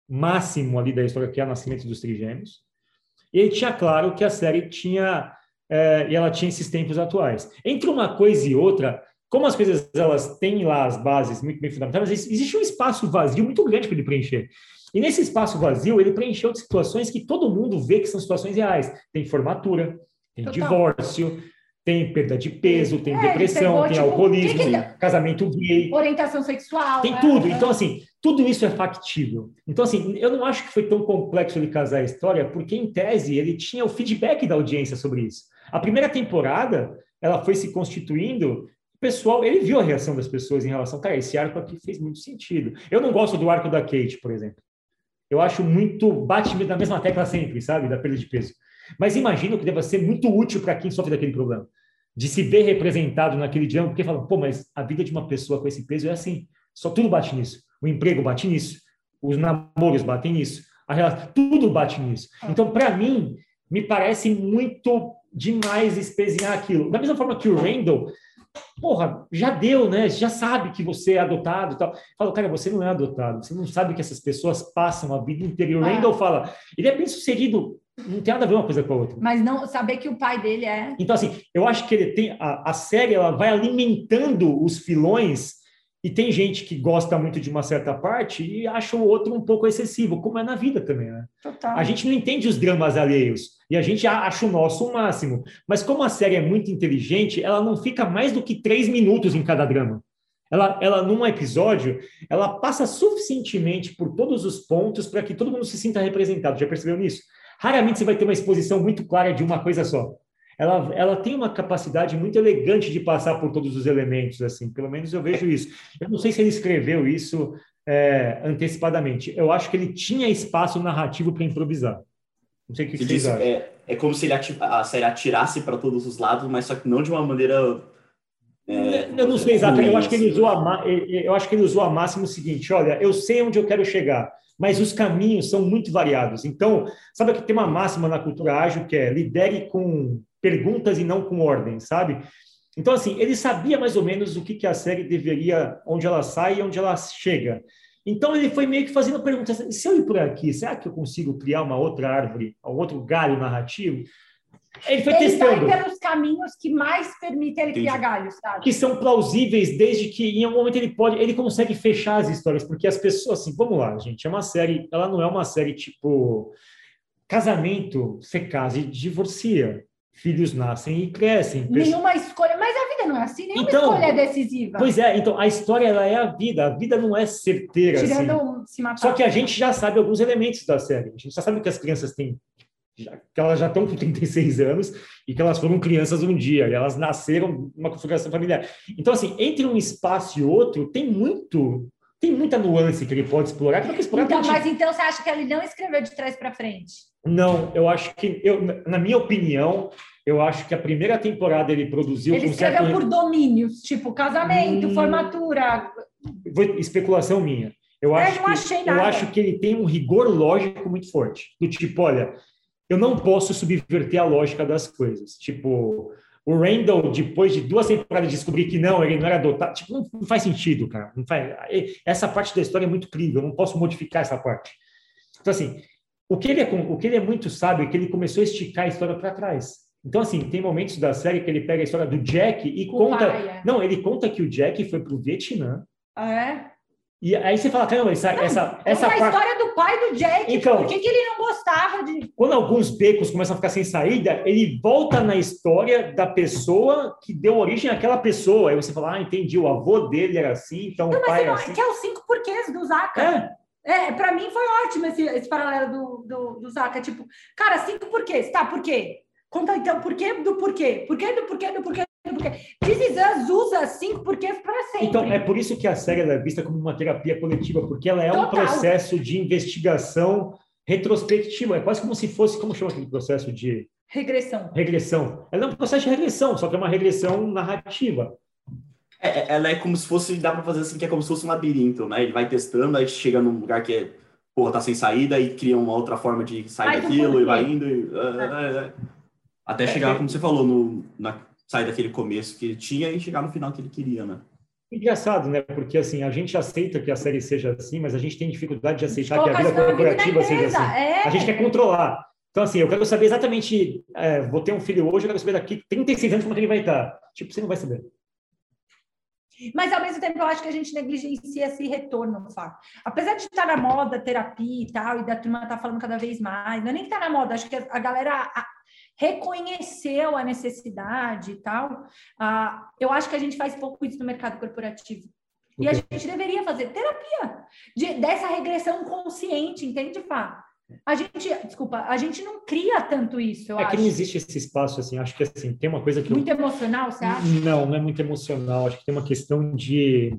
[SPEAKER 2] máximo ali da história que é o nascimento dos trigêmeos. E ele tinha claro que a série tinha é, e ela tinha esses tempos atuais. Entre uma coisa e outra, como as coisas elas têm lá as bases muito bem fundamentadas, existe um espaço vazio muito grande para ele preencher. E nesse espaço vazio, ele preencheu de situações que todo mundo vê que são situações reais. Tem formatura, tem Total. divórcio, tem perda de peso, tem é, depressão, pegou, tem tipo, alcoolismo, que que... Tá? casamento gay.
[SPEAKER 1] Orientação sexual.
[SPEAKER 2] Tem é, tudo. Então, assim, tudo isso é factível. Então, assim, eu não acho que foi tão complexo ele casar a história, porque, em tese, ele tinha o feedback da audiência sobre isso. A primeira temporada, ela foi se constituindo pessoal, ele viu a reação das pessoas em relação, cara, esse arco aqui fez muito sentido. Eu não gosto do arco da Kate, por exemplo eu acho muito bate na mesma tecla sempre, sabe, da perda de peso. Mas imagino que deva ser muito útil para quem sofre daquele problema, de se ver representado naquele dia, porque fala, pô, mas a vida de uma pessoa com esse peso é assim, só tudo bate nisso. O emprego bate nisso, os namoros batem nisso, a relação, tudo bate nisso. Ah. Então, para mim, me parece muito demais espezinhar aquilo. Da mesma forma que o Randall porra, já deu, né? Já sabe que você é adotado e tal. Fala, cara, você não é adotado, você não sabe que essas pessoas passam a vida interior. Ah. Randall fala, ele é bem sucedido, não tem nada a ver uma coisa com a outra.
[SPEAKER 1] Mas não saber que o pai dele é.
[SPEAKER 2] Então, assim, eu acho que ele tem. A, a série ela vai alimentando os filões e tem gente que gosta muito de uma certa parte e acha o outro um pouco excessivo, como é na vida também, né?
[SPEAKER 1] Total.
[SPEAKER 2] A gente não entende os dramas alheios e a gente acha o nosso o máximo. Mas como a série é muito inteligente, ela não fica mais do que três minutos em cada drama. Ela, ela num episódio, ela passa suficientemente por todos os pontos para que todo mundo se sinta representado. Já percebeu nisso? Raramente você vai ter uma exposição muito clara de uma coisa só ela, ela tem uma capacidade muito elegante de passar por todos os elementos, assim, pelo menos eu vejo isso. Eu não sei se ele escreveu isso é, antecipadamente. Eu acho que ele tinha espaço narrativo para improvisar. Não sei o que você acham.
[SPEAKER 3] É, é como se ele a série atirasse para todos os lados, mas só que não de uma maneira.
[SPEAKER 2] É, eu não sei exatamente. Eu acho que ele usou a eu acho que ele usou a máxima o seguinte: olha, eu sei onde eu quero chegar mas os caminhos são muito variados. Então, sabe que tem uma máxima na cultura ágil que é lidere com perguntas e não com ordem, sabe? Então, assim, ele sabia mais ou menos o que, que a série deveria, onde ela sai e onde ela chega. Então, ele foi meio que fazendo perguntas: se eu ir por aqui, será que eu consigo criar uma outra árvore, um outro galho narrativo?
[SPEAKER 1] Ele foi ele testando. Vai pelos caminhos que mais permitem ele Entendi. criar galhos, sabe?
[SPEAKER 2] Que são plausíveis desde que em algum momento ele pode, ele consegue fechar as histórias, porque as pessoas, assim, vamos lá, gente, é uma série, ela não é uma série tipo casamento, você casa e divorcia. Filhos nascem e crescem.
[SPEAKER 1] Nenhuma escolha, mas a vida não é assim, nenhuma então, escolha é decisiva.
[SPEAKER 2] Pois é, então a história ela é a vida, a vida não é certeira. Tirando assim. se matar. Só que a gente já sabe alguns elementos da série. A gente já sabe que as crianças têm que elas já estão com 36 anos e que elas foram crianças um dia, e elas nasceram numa configuração familiar. Então, assim, entre um espaço e outro, tem muito, tem muita nuance que ele pode explorar. Que explorar
[SPEAKER 1] então, mas então você acha que ele não escreveu de trás para frente?
[SPEAKER 2] Não, eu acho que, eu, na minha opinião, eu acho que a primeira temporada ele produziu.
[SPEAKER 1] Ele escreveu certo... por domínios, tipo casamento, hum... formatura.
[SPEAKER 2] Especulação minha. Eu, é, acho que, eu acho que ele tem um rigor lógico muito forte. Do tipo, olha, eu não posso subverter a lógica das coisas. Tipo, o Randall, depois de duas temporadas, descobrir que não, ele não era adotado. Tipo, não, não, faz sentido, cara. Não faz... Essa parte da história é muito crível, eu não posso modificar essa parte. Então, assim, o que ele é, o que ele é muito sábio é que ele começou a esticar a história para trás. Então, assim, tem momentos da série que ele pega a história do Jack e o conta. Pai, é. Não, ele conta que o Jack foi para o Vietnã.
[SPEAKER 1] Ah, é?
[SPEAKER 2] E aí você fala, caramba, essa, não, essa, essa
[SPEAKER 1] a história do pai do Jack. Então, por que, que ele não gostava de.
[SPEAKER 2] Quando alguns becos começam a ficar sem saída, ele volta na história da pessoa que deu origem àquela pessoa. Aí você fala, ah, entendi, o avô dele era assim, então não, o pai era assim.
[SPEAKER 1] Que é os cinco porquês do Zaka. É. É, para mim foi ótimo esse, esse paralelo do, do, do Zaka. Tipo, cara, cinco porquês. Tá, por quê? Conta então porquê do porquê. Porquê do porquê do porquê porque This Is Us usa cinco porquês para sempre.
[SPEAKER 2] Então, é por isso que a série é vista como uma terapia coletiva, porque ela é Total. um processo de investigação retrospectiva. É quase como se fosse, como chama aquele processo de...
[SPEAKER 1] Regressão.
[SPEAKER 2] Regressão. Ela é um processo de regressão, só que é uma regressão narrativa.
[SPEAKER 3] É, é ela é como se fosse, dá para fazer assim, que é como se fosse um labirinto, né? Ele vai testando, aí chega num lugar que é, porra, tá sem saída e cria uma outra forma de sair Ai, daquilo e vai indo. E, é. É, até chegar, como você falou, no, na sair daquele começo que ele tinha e chegar no final que ele queria, né?
[SPEAKER 2] Engraçado, né? Porque assim, a gente aceita que a série seja assim, mas a gente tem dificuldade de aceitar que a vida corporativa seja assim. É. A gente quer controlar. Então, assim, eu quero saber exatamente. É, vou ter um filho hoje, eu quero saber daqui 36 anos como é que ele vai estar. Tipo, você não vai saber.
[SPEAKER 1] Mas, ao mesmo tempo, eu acho que a gente negligencia esse retorno, Fá. Apesar de estar na moda, terapia e tal, e da turma estar tá falando cada vez mais, não é nem que está na moda, acho que a galera reconheceu a necessidade e tal. Ah, eu acho que a gente faz pouco isso no mercado corporativo. E a gente deveria fazer terapia de, dessa regressão consciente, entende, Fá? A gente, desculpa, a gente não cria tanto isso, eu
[SPEAKER 2] é
[SPEAKER 1] acho.
[SPEAKER 2] que não existe esse espaço, assim, acho que, assim, tem uma coisa que...
[SPEAKER 1] Muito eu... emocional, você acha?
[SPEAKER 2] Não, não é muito emocional, acho que tem uma questão de...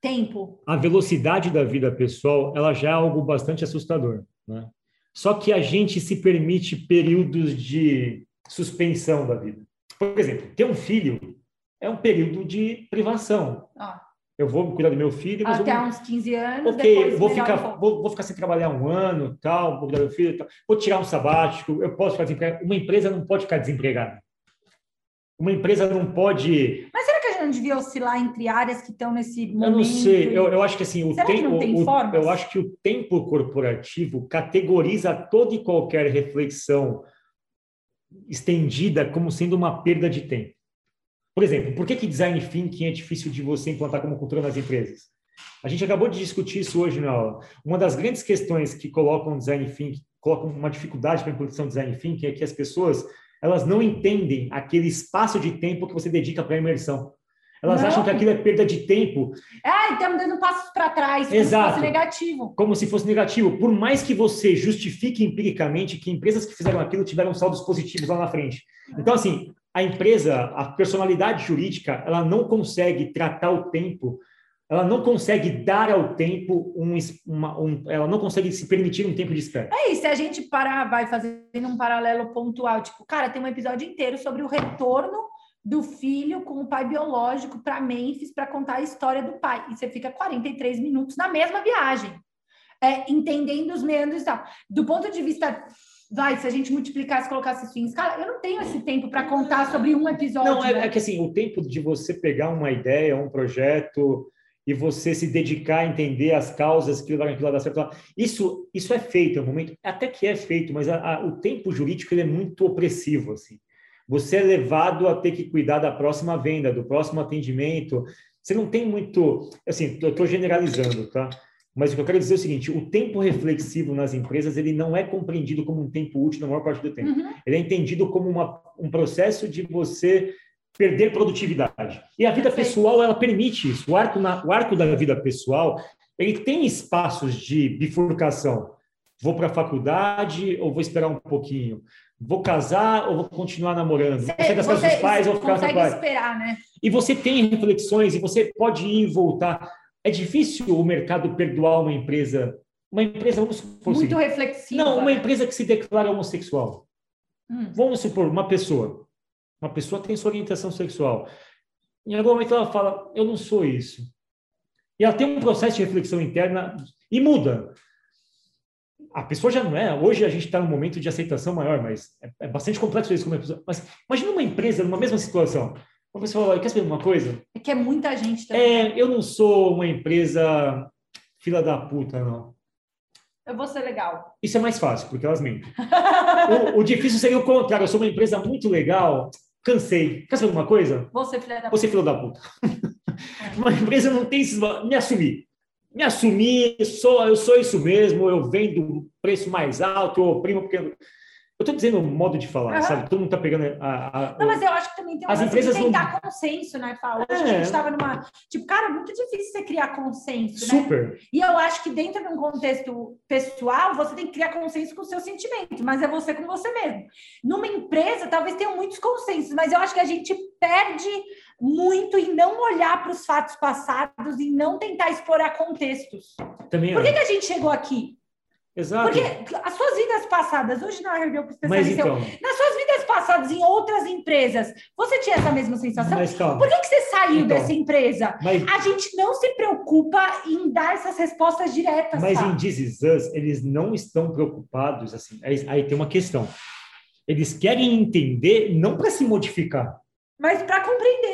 [SPEAKER 1] Tempo.
[SPEAKER 2] A velocidade da vida pessoal, ela já é algo bastante assustador, né? Só que a gente se permite períodos de suspensão da vida. Por exemplo, ter um filho é um período de privação. Ah. Eu vou cuidar do meu filho.
[SPEAKER 1] Até
[SPEAKER 2] vou...
[SPEAKER 1] uns 15 anos.
[SPEAKER 2] Ok, vou ficar, vou, vou, ficar sem trabalhar um ano, tal, vou cuidar do meu filho, tal. vou tirar um sabático, eu posso ficar desempregado. Uma empresa não pode ficar desempregada. Uma empresa não pode.
[SPEAKER 1] Mas será não devia oscilar entre áreas que estão nesse momento?
[SPEAKER 2] Eu não sei. Eu, eu acho que assim o será tempo. O, eu acho que o tempo corporativo categoriza toda e qualquer reflexão estendida como sendo uma perda de tempo. Por exemplo, por que, que design thinking é difícil de você implantar como cultura nas empresas? A gente acabou de discutir isso hoje na aula. Uma das grandes questões que colocam design thinking, colocam uma dificuldade para a de design thinking é que as pessoas elas não entendem aquele espaço de tempo que você dedica para a imersão. Elas não. acham que aquilo é perda de tempo.
[SPEAKER 1] Ah, estamos dando passos para trás, como Exato. se fosse negativo.
[SPEAKER 2] Como se fosse negativo. Por mais que você justifique empiricamente que empresas que fizeram aquilo tiveram saldos positivos lá na frente. Então, assim, a empresa, a personalidade jurídica, ela não consegue tratar o tempo ela não consegue dar ao tempo um, uma, um, ela não consegue se permitir um tempo de espera.
[SPEAKER 1] É isso, a gente para, vai fazendo um paralelo pontual, tipo, cara, tem um episódio inteiro sobre o retorno do filho com o pai biológico para Memphis para contar a história do pai. E você fica 43 minutos na mesma viagem, é, entendendo os meandros e tal. Do ponto de vista vai, se a gente multiplicasse, colocasse fins, cara, eu não tenho esse tempo para contar sobre um episódio.
[SPEAKER 2] Não, é, né? é, que assim, o tempo de você pegar uma ideia, um projeto, e você se dedicar a entender as causas que levaram aquilo a dar certo. Isso, isso é feito, é um momento, até que é feito, mas a, a, o tempo jurídico ele é muito opressivo, assim. Você é levado a ter que cuidar da próxima venda, do próximo atendimento. Você não tem muito, assim, eu estou generalizando, tá? Mas o que eu quero dizer é o seguinte: o tempo reflexivo nas empresas ele não é compreendido como um tempo útil na maior parte do tempo. Uhum. Ele é entendido como uma, um processo de você perder produtividade. E a vida pessoal ela permite isso. O arco, na, o arco da vida pessoal ele tem espaços de bifurcação. Vou para a faculdade ou vou esperar um pouquinho? Vou casar ou vou continuar namorando? Você, vou sair das casas dos pais ou ficar com o pai? esperar, né? E você tem reflexões e você pode ir e voltar. É difícil o mercado perdoar uma empresa, uma empresa vamos supor
[SPEAKER 1] muito assim, reflexiva.
[SPEAKER 2] Não, uma empresa que se declara homossexual. Hum. Vamos supor uma pessoa, uma pessoa tem sua orientação sexual. Em algum momento ela fala, eu não sou isso. E ela tem um processo de reflexão interna e muda. A pessoa já não é. Hoje a gente está num momento de aceitação maior, mas é, é bastante complexo isso como é pessoa. Mas imagina uma empresa numa mesma situação. Uma pessoa fala, quer saber uma coisa?
[SPEAKER 1] É que é muita gente também.
[SPEAKER 2] É, eu não sou uma empresa fila da puta, não.
[SPEAKER 1] Eu vou ser legal.
[SPEAKER 2] Isso é mais fácil, porque elas mentem. o, o, difícil seria o contrário. Eu sou uma empresa muito legal, cansei. Quer saber uma coisa?
[SPEAKER 1] Você filha da
[SPEAKER 2] puta. Você filha da puta. Uma empresa não tem esses. Me assumir. Me assumir, sou, eu sou isso mesmo, eu vendo preço mais alto, eu oprimo, porque eu estou dizendo o modo de falar, uhum. sabe? Todo mundo está pegando a,
[SPEAKER 1] a, Não, mas eu acho que também tem uma as empresas de tentar não... consenso, né, Paulo? É. A gente estava numa... Tipo, cara, muito difícil você criar consenso,
[SPEAKER 2] né? Super.
[SPEAKER 1] E eu acho que dentro de um contexto pessoal, você tem que criar consenso com o seu sentimento, mas é você com você mesmo. Numa empresa, talvez tenham muitos consensos, mas eu acho que a gente perde muito em não olhar para os fatos passados e não tentar explorar contextos.
[SPEAKER 2] Também
[SPEAKER 1] Por que, é. que a gente chegou aqui?
[SPEAKER 2] Exato.
[SPEAKER 1] Porque as suas vidas passadas, hoje na reunião com especialista, então, nas suas vidas passadas em outras empresas, você tinha essa mesma sensação?
[SPEAKER 2] Mas,
[SPEAKER 1] Por que, que você saiu então, dessa empresa? Mas, a gente não se preocupa em dar essas respostas diretas.
[SPEAKER 2] Mas tá? em This Is Us, eles não estão preocupados, assim, aí, aí tem uma questão. Eles querem entender não para se modificar.
[SPEAKER 1] Mas para compreender,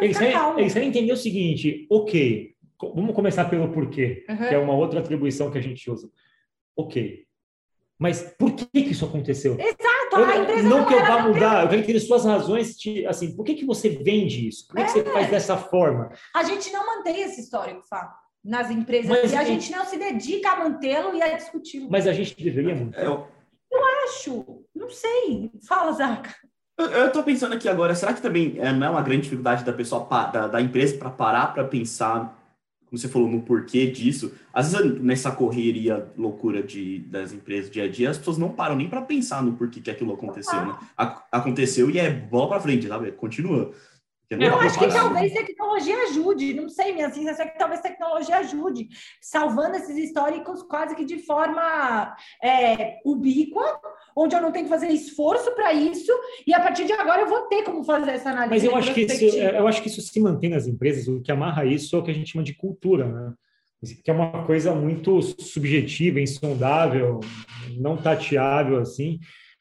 [SPEAKER 1] ficar calmo.
[SPEAKER 2] Eles entender o seguinte, ok, vamos começar pelo porquê, uhum. que é uma outra atribuição que a gente usa Ok. Mas por que, que isso aconteceu?
[SPEAKER 1] Exato, a empresa
[SPEAKER 2] não, não que eu vá mudar, eu quero entender suas razões, de, assim, por que, que você vende isso? Por que, é. que você faz é. dessa forma?
[SPEAKER 1] A gente não mantém esse histórico, Fá, nas empresas, mas, e a gente não se dedica a mantê-lo e a discuti-lo.
[SPEAKER 2] Mas a gente deveria manter.
[SPEAKER 1] Eu, eu acho, não sei. Fala, Zaca.
[SPEAKER 3] Eu estou pensando aqui agora, será que também é, não é uma grande dificuldade da pessoa, da, da empresa, para parar para pensar como você falou, no porquê disso. Às vezes, nessa correria loucura de, das empresas dia a dia, as pessoas não param nem para pensar no porquê que aquilo aconteceu, né? A, aconteceu e é bola para frente, sabe? Continua.
[SPEAKER 1] Eu acho que talvez tecnologia ajude, não sei, minha sensação é que talvez tecnologia ajude, salvando esses históricos quase que de forma é, ubíqua, onde eu não tenho que fazer esforço para isso, e a partir de agora eu vou ter como fazer essa análise.
[SPEAKER 2] Mas eu acho, que isso, eu acho que isso se mantém nas empresas, o que amarra isso é o que a gente chama de cultura, né? que é uma coisa muito subjetiva, insondável, não tateável assim,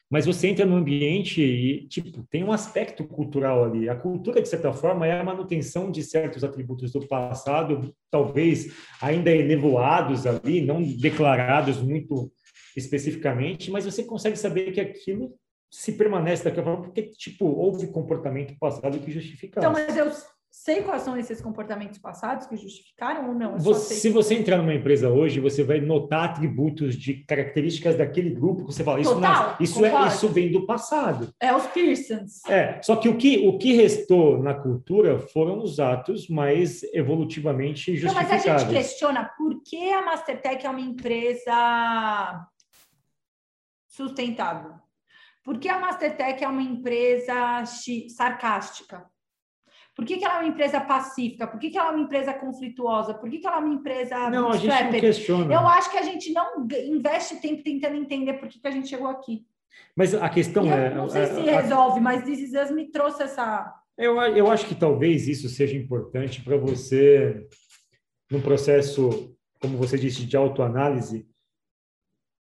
[SPEAKER 2] mas você entra no ambiente e, tipo, tem um aspecto cultural ali. A cultura, de certa forma, é a manutenção de certos atributos do passado, talvez ainda elevoados ali, não declarados muito especificamente, mas você consegue saber que aquilo se permanece daquela forma porque, tipo, houve comportamento passado que justifica.
[SPEAKER 1] Então, mas eu sei quais são esses comportamentos passados que justificaram ou não?
[SPEAKER 2] Você, se você entrar numa empresa hoje, você vai notar atributos de características daquele grupo que você fala, isso, Total, isso, é, isso vem do passado.
[SPEAKER 1] É os Pearsons.
[SPEAKER 2] É, só que o que, o que restou na cultura foram os atos mais evolutivamente justificados. Não, mas a gente
[SPEAKER 1] questiona por que a Mastertech é uma empresa sustentável. Por que a Mastertech é uma empresa sarcástica? Por que, que ela é uma empresa pacífica? Por que, que ela é uma empresa conflituosa? Por que, que ela é uma empresa.
[SPEAKER 2] Não, a gente não questiona.
[SPEAKER 1] Eu acho que a gente não investe tempo tentando entender por que, que a gente chegou aqui.
[SPEAKER 2] Mas a questão
[SPEAKER 1] eu
[SPEAKER 2] é.
[SPEAKER 1] Não sei se resolve, mas This Is me trouxe essa.
[SPEAKER 2] Eu, eu acho que talvez isso seja importante para você, num processo, como você disse, de autoanálise, é,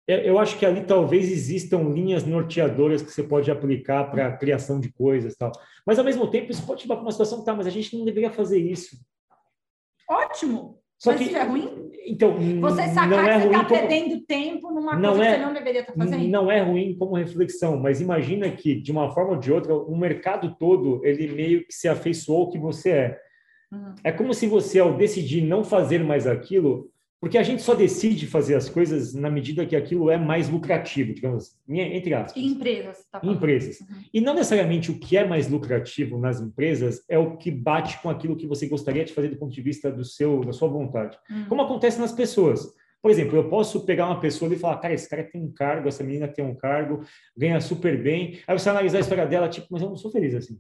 [SPEAKER 2] eu acho que ali talvez existam linhas norteadoras que você pode aplicar para a criação de coisas tal. Mas, ao mesmo tempo, isso pode levar para uma situação, tá, mas a gente não deveria fazer isso.
[SPEAKER 1] Ótimo! Só mas que, isso é ruim?
[SPEAKER 2] Então,
[SPEAKER 1] você sacar não é que você está como... perdendo tempo numa não coisa é, que você não deveria estar tá fazendo.
[SPEAKER 2] Não é ruim como reflexão, mas imagina que, de uma forma ou de outra, o mercado todo, ele meio que se afeiçoou ao que você é. Uhum. É como se você, ao decidir não fazer mais aquilo, Porque a gente só decide fazer as coisas na medida que aquilo é mais lucrativo, digamos, entre aspas.
[SPEAKER 1] Empresas.
[SPEAKER 2] Tá empresas. Uhum. E não necessariamente o que é mais lucrativo nas empresas é o que bate com aquilo que você gostaria de fazer do ponto de vista do seu, da sua vontade. Uhum. Como acontece nas pessoas. Por exemplo, eu posso pegar uma pessoa e falar, cara, esse cara tem um cargo, essa menina tem um cargo, ganha super bem. Aí você analisar a história dela, tipo, mas eu não sou feliz assim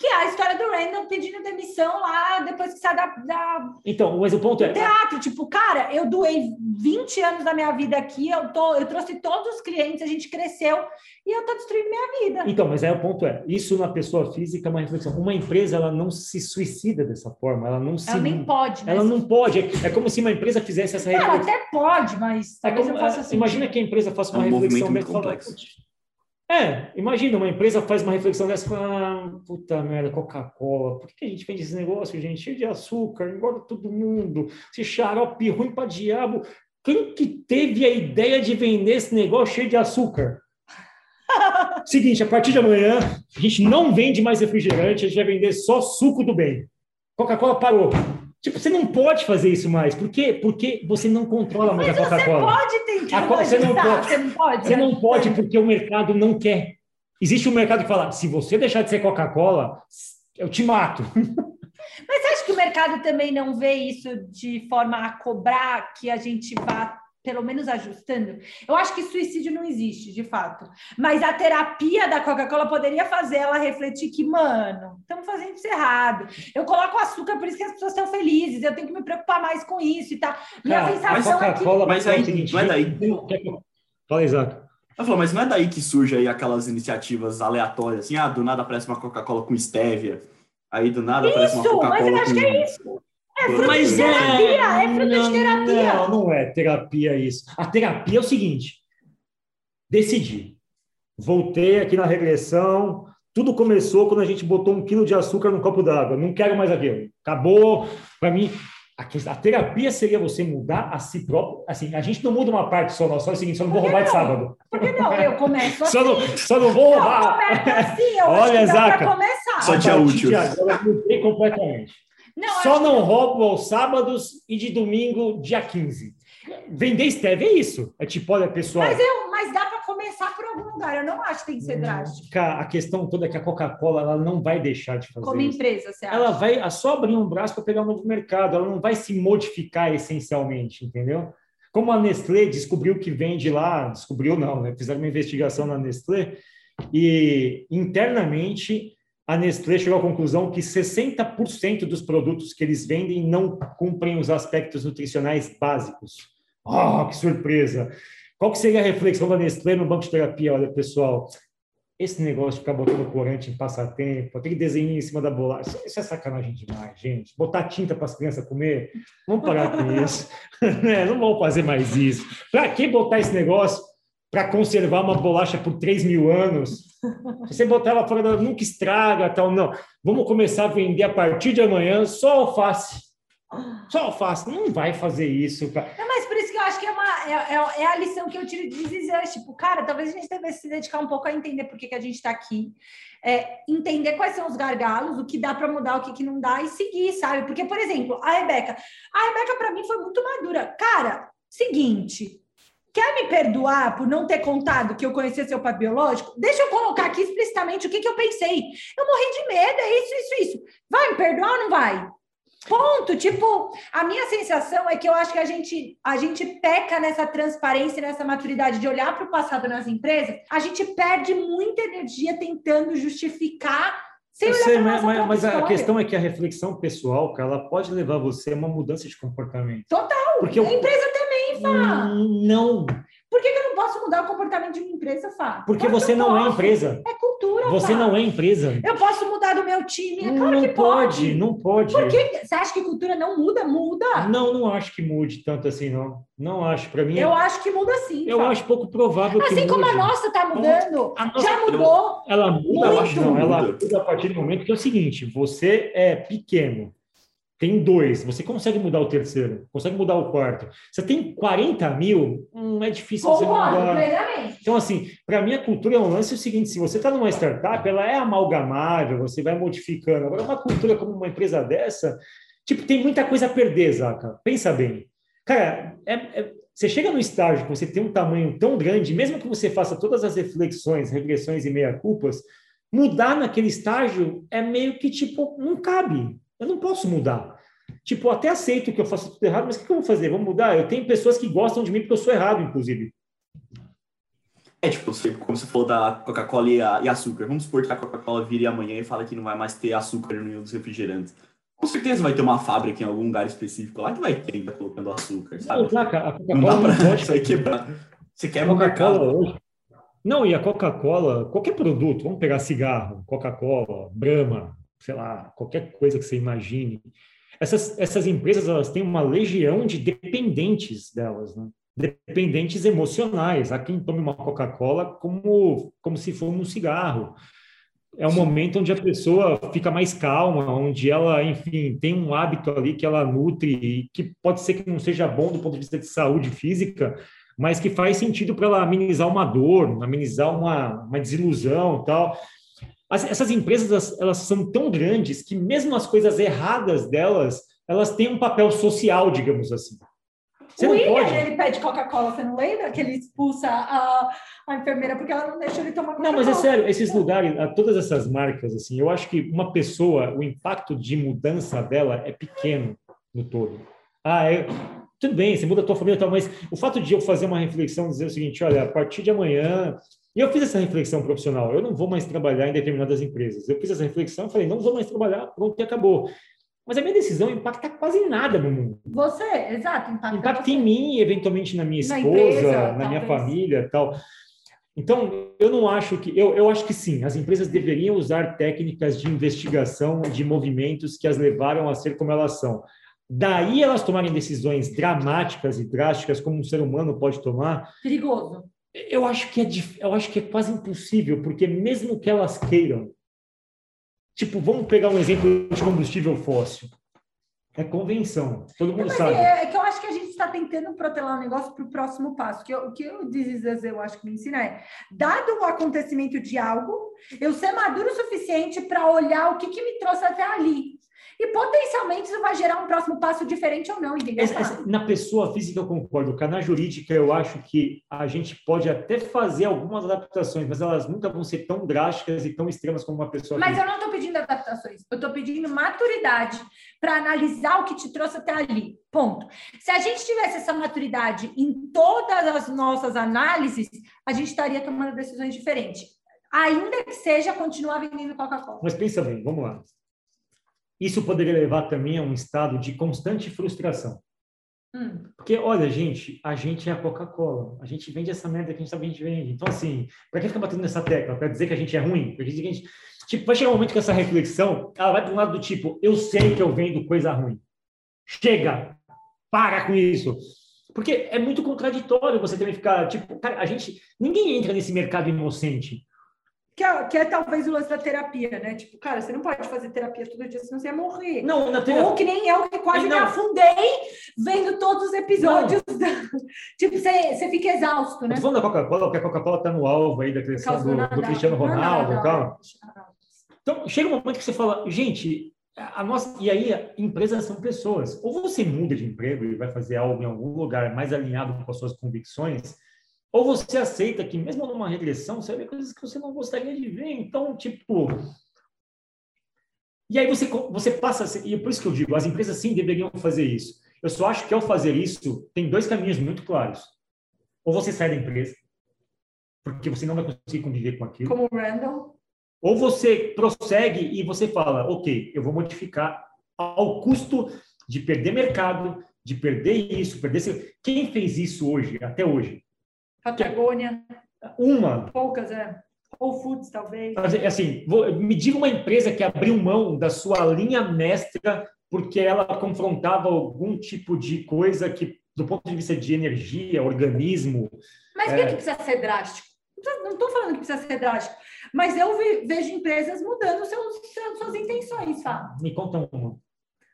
[SPEAKER 1] que é a história do Randall pedindo demissão lá depois que sai da, da...
[SPEAKER 2] Então, mas o ponto é...
[SPEAKER 1] Teatro, tipo, cara, eu doei 20 anos da minha vida aqui, eu, tô, eu trouxe todos os clientes, a gente cresceu e eu tô destruindo minha vida.
[SPEAKER 2] Então, mas aí o ponto é, isso na pessoa física é uma reflexão. Uma empresa, ela não se suicida dessa forma, ela não se...
[SPEAKER 1] Ela nem pode.
[SPEAKER 2] Ela não pode. É como se uma empresa fizesse essa
[SPEAKER 1] reflexão. Ela até pode, mas...
[SPEAKER 2] É como, é, imagina que a empresa faça uma é um reflexão... Muito complexo. É, imagina, uma empresa faz uma reflexão dessa e fala, ah, puta merda, Coca-Cola, por que a gente vende esse negócio, gente? Cheio de açúcar, engorda todo mundo, esse xarope ruim para diabo. Quem que teve a ideia de vender esse negócio cheio de açúcar? [laughs] Seguinte, a partir de amanhã, a gente não vende mais refrigerante, a gente vai vender só suco do bem. Coca-Cola parou. Tipo, você não pode fazer isso mais. Por quê? Porque você não controla mais
[SPEAKER 1] Mas
[SPEAKER 2] a Coca-Cola.
[SPEAKER 1] Você pode tentar.
[SPEAKER 2] Você não pode. Você não pode. Você não pode porque o mercado não quer. Existe um mercado que fala: se você deixar de ser Coca-Cola, eu te mato.
[SPEAKER 1] Mas você acha que o mercado também não vê isso de forma a cobrar que a gente vá pelo menos ajustando. Eu acho que suicídio não existe, de fato. Mas a terapia da Coca-Cola poderia fazer ela refletir que, mano, estamos fazendo isso errado. Eu coloco açúcar, por isso que as pessoas estão felizes. Eu tenho que me preocupar mais com isso e tal. Minha Cara, sensação é que...
[SPEAKER 3] Mas aí, seguinte, não é daí...
[SPEAKER 2] Fala,
[SPEAKER 3] falo, mas não é daí que surge aí aquelas iniciativas aleatórias, assim, ah, do nada aparece uma Coca-Cola com stevia, aí do nada
[SPEAKER 1] isso,
[SPEAKER 3] aparece uma Coca-Cola
[SPEAKER 1] com... Isso, mas eu acho que é isso. É fruto Mas de terapia, é, é fruto não, de terapia.
[SPEAKER 2] Não, não é terapia isso. A terapia é o seguinte: decidi. Voltei aqui na regressão. Tudo começou quando a gente botou um quilo de açúcar no copo d'água. Não quero mais aquilo. Acabou. Para mim, a, terapia seria você mudar a si próprio. Assim, a gente não muda uma parte só, só é o seguinte, só não vou roubar
[SPEAKER 1] não?
[SPEAKER 2] de sábado.
[SPEAKER 1] Por que não? Eu começo assim.
[SPEAKER 2] Só não, só não vou roubar.
[SPEAKER 1] Eu assim, eu Olha, Zaca.
[SPEAKER 3] Só dia útil.
[SPEAKER 2] Agora mudei completamente. Não, Só não que... roubo aos sábados e de domingo, dia 15. Vender stevia é isso. É tipo, olha, pessoal.
[SPEAKER 1] Mas, eu, mas dá para começar por algum lugar. Eu não acho que tem que ser hum, drástico.
[SPEAKER 2] A questão toda é que a Coca-Cola ela não vai deixar de fazer
[SPEAKER 1] Como
[SPEAKER 2] isso.
[SPEAKER 1] empresa, você acha?
[SPEAKER 2] Ela vai é só abrir um braço para pegar um novo mercado. Ela não vai se modificar essencialmente, entendeu? Como a Nestlé descobriu que vende lá, descobriu não, né? Fizeram uma investigação na Nestlé e internamente a Nestlé chegou à conclusão que 60% dos produtos que eles vendem não cumprem os aspectos nutricionais básicos. Oh, que surpresa! Qual que seria a reflexão da Nestlé no banco de terapia? Olha, pessoal, esse negócio de ficar botando corante em passatempo, aquele desenho em cima da bolacha, isso é sacanagem demais, gente. Botar tinta para as crianças comer, vamos parar com isso. [laughs] É, não vamos fazer mais isso. Para que botar esse negócio para conservar uma bolacha por 3 mil anos? [laughs] Você botar ela fora, nunca estraga, tal, não. Vamos começar a vender a partir de amanhã só alface. Só alface. Não vai fazer isso.
[SPEAKER 1] Cara. Não, mas por isso que eu acho que é, uma, é, é, é a lição que eu tiro de dizer. Tipo, cara, talvez a gente devesse se dedicar um pouco a entender por que, que a gente está aqui. É, entender quais são os gargalos, o que dá para mudar, o que, que não dá e seguir, sabe? Porque, por exemplo, a Rebeca. A Rebeca, para mim, foi muito madura. Cara, seguinte, Quer me perdoar por não ter contado que eu conhecia seu pai biológico? Deixa eu colocar aqui explicitamente o que, que eu pensei. Eu morri de medo, é isso, isso, isso. Vai me perdoar ou não vai? Ponto. Tipo, a minha sensação é que eu acho que a gente, a gente peca nessa transparência, nessa maturidade de olhar para o passado nas empresas. A gente perde muita energia tentando justificar
[SPEAKER 2] sem olhar sei, mas, mas, mas a questão é que a reflexão pessoal, cara, ela pode levar você a uma mudança de comportamento.
[SPEAKER 1] Total. Porque a empresa também, Fá.
[SPEAKER 2] Não.
[SPEAKER 1] Por que, que, eu não posso mudar o comportamento de uma empresa, Fá?
[SPEAKER 2] Porque você não é empresa.
[SPEAKER 1] É cultura,
[SPEAKER 2] Você
[SPEAKER 1] Fá.
[SPEAKER 2] não é empresa.
[SPEAKER 1] Eu posso mudar do meu time? É claro
[SPEAKER 2] não
[SPEAKER 1] que
[SPEAKER 2] pode.
[SPEAKER 1] pode.
[SPEAKER 2] Não pode.
[SPEAKER 1] Por que você acha que cultura não muda? Muda.
[SPEAKER 2] Não, não acho que mude tanto assim, não. Não acho. Para mim.
[SPEAKER 1] Eu é... acho que muda sim.
[SPEAKER 2] Eu
[SPEAKER 1] Fá.
[SPEAKER 2] acho pouco provável
[SPEAKER 1] assim
[SPEAKER 2] que
[SPEAKER 1] como
[SPEAKER 2] mude.
[SPEAKER 1] a nossa está mudando. A nossa... Já mudou.
[SPEAKER 2] Ela muda, muito. eu acho não. Ela muda a partir do momento que é o seguinte: você é pequeno tem dois, você consegue mudar o terceiro, consegue mudar o quarto. Você tem 40 mil, hum, é difícil
[SPEAKER 1] Concordo,
[SPEAKER 2] você mudar.
[SPEAKER 1] Plenamente.
[SPEAKER 2] Então, assim, para mim a cultura é um lance é o seguinte: se você está numa startup, ela é amalgamável, você vai modificando. Agora, uma cultura como uma empresa dessa, tipo, tem muita coisa a perder, Zaca. Pensa bem. Cara, é, é, você chega no estágio que você tem um tamanho tão grande, mesmo que você faça todas as reflexões, regressões e meia-culpas, mudar naquele estágio é meio que tipo, não cabe. Eu não posso mudar. Tipo, até aceito que eu faço tudo errado, mas o que eu vou fazer? Vou mudar? Eu tenho pessoas que gostam de mim porque eu sou errado, inclusive.
[SPEAKER 3] É tipo, como você falou da Coca-Cola e, e, açúcar. Vamos supor que a Coca-Cola vire amanhã e fala que não vai mais ter açúcar no meio dos refrigerantes. Com certeza vai ter uma fábrica em algum lugar específico lá que vai ter ainda colocando açúcar, sabe? Não, a Coca-Cola não dá pra aí [laughs] quebrar. Você quebra o mercado. Hoje.
[SPEAKER 2] Não, e a Coca-Cola, qualquer produto, vamos pegar cigarro, Coca-Cola, Brahma, sei lá, qualquer coisa que você imagine. Essas, essas empresas, elas têm uma legião de dependentes delas, né? dependentes emocionais. Há quem tome uma Coca-Cola como, como se fosse um cigarro. É um momento onde a pessoa fica mais calma, onde ela, enfim, tem um hábito ali que ela nutre e que pode ser que não seja bom do ponto de vista de saúde física, mas que faz sentido para ela amenizar uma dor, amenizar uma, uma desilusão tal. As, essas empresas, elas, elas são tão grandes que mesmo as coisas erradas delas, elas têm um papel social, digamos assim.
[SPEAKER 1] Você o William, pode... ele pede Coca-Cola, você não lembra? Que ele expulsa a, a enfermeira porque ela não deixa ele tomar Coca-Cola.
[SPEAKER 2] Não, mas é sério, esses lugares, todas essas marcas, assim, eu acho que uma pessoa, o impacto de mudança dela é pequeno no todo. Ah, é, tudo bem, você muda a tua família, tal, mas o fato de eu fazer uma reflexão, dizer o seguinte, olha, a partir de amanhã, e eu fiz essa reflexão profissional, eu não vou mais trabalhar em determinadas empresas. Eu fiz essa reflexão e falei, não vou mais trabalhar, pronto, e acabou. Mas a minha decisão impacta quase nada no mundo.
[SPEAKER 1] Você, exato,
[SPEAKER 2] impacta. Impacta você. em mim, eventualmente na minha esposa, na, empresa, na minha família tal. Então, eu não acho que. Eu, eu acho que sim, as empresas deveriam usar técnicas de investigação de movimentos que as levaram a ser como elas são. Daí elas tomarem decisões dramáticas e drásticas, como um ser humano pode tomar.
[SPEAKER 1] Perigoso.
[SPEAKER 2] Eu acho que é, eu acho que é quase impossível, porque mesmo que elas queiram, Tipo, vamos pegar um exemplo de combustível fóssil. É convenção, todo mundo sabe.
[SPEAKER 1] É, é, que eu acho que a gente está tentando protelar o negócio para o próximo passo. Que eu, o que o Dizes eu acho que me ensina é, dado o acontecimento de algo, eu ser maduro o suficiente para olhar o que, que me trouxe até ali. E potencialmente isso vai gerar um próximo passo diferente ou não, entendeu?
[SPEAKER 2] na pessoa física eu concordo. Na jurídica eu acho que a gente pode até fazer algumas adaptações, mas elas nunca vão ser tão drásticas e tão extremas como uma pessoa
[SPEAKER 1] Mas
[SPEAKER 2] física.
[SPEAKER 1] eu não estou pedindo adaptações, eu estou pedindo maturidade para analisar o que te trouxe até ali. Ponto. Se a gente tivesse essa maturidade em todas as nossas análises, a gente estaria tomando decisões diferentes. Ainda que seja continuar vendendo Coca-Cola.
[SPEAKER 2] Mas pensa bem, vamos lá. Isso poderia levar também a um estado de constante frustração. Hum. Porque, olha, gente, a gente é a Coca-Cola. A gente vende essa merda que a gente sabe que a gente vende. Então, assim, para que ficar batendo nessa tecla? Para dizer que a gente é ruim? Para dizer que a gente... Tipo, vai chegar um momento que essa reflexão, ela vai para um lado do tipo, eu sei que eu vendo coisa ruim. Chega! Para com isso! Porque é muito contraditório você também ficar, tipo, cara, a gente... Ninguém entra nesse mercado inocente
[SPEAKER 1] que é, que é talvez o lance da terapia, né? Tipo, cara, você não pode fazer terapia todo dia, senão você ia morrer.
[SPEAKER 2] Não, na terapia...
[SPEAKER 1] Ou que nem eu, que quase me afundei vendo todos os episódios. Da... [laughs] tipo, você, você fica exausto, né?
[SPEAKER 2] Falando da Coca-Cola, porque a Coca-Cola tá no alvo aí da criação do, do, Cristiano Ronaldo e tal. Então, chega um momento que você fala, gente, a nossa... E aí, empresas são pessoas. Ou você muda de emprego e vai fazer algo em algum lugar mais alinhado com as suas convicções, ou você aceita que, mesmo numa regressão, você vai ver coisas que você não gostaria de ver. Então, tipo. E aí você, você passa. E é por isso que eu digo: as empresas sim deveriam fazer isso. Eu só acho que ao fazer isso, tem dois caminhos muito claros. Ou você sai da empresa, porque você não vai conseguir conviver com aquilo.
[SPEAKER 1] Como o Randall.
[SPEAKER 2] Ou você prossegue e você fala: ok, eu vou modificar ao custo de perder mercado, de perder isso, perder. Quem fez isso hoje, até hoje?
[SPEAKER 1] Patagônia.
[SPEAKER 2] Uma.
[SPEAKER 1] Poucas, é. Whole Foods, talvez.
[SPEAKER 2] Assim, vou, me diga uma empresa que abriu mão da sua linha mestra porque ela confrontava algum tipo de coisa que, do ponto de vista de energia, organismo.
[SPEAKER 1] Mas é... que precisa ser drástico? Não estou falando que precisa ser drástico, mas eu vejo empresas mudando seus, suas intenções, Fá.
[SPEAKER 2] Me conta uma.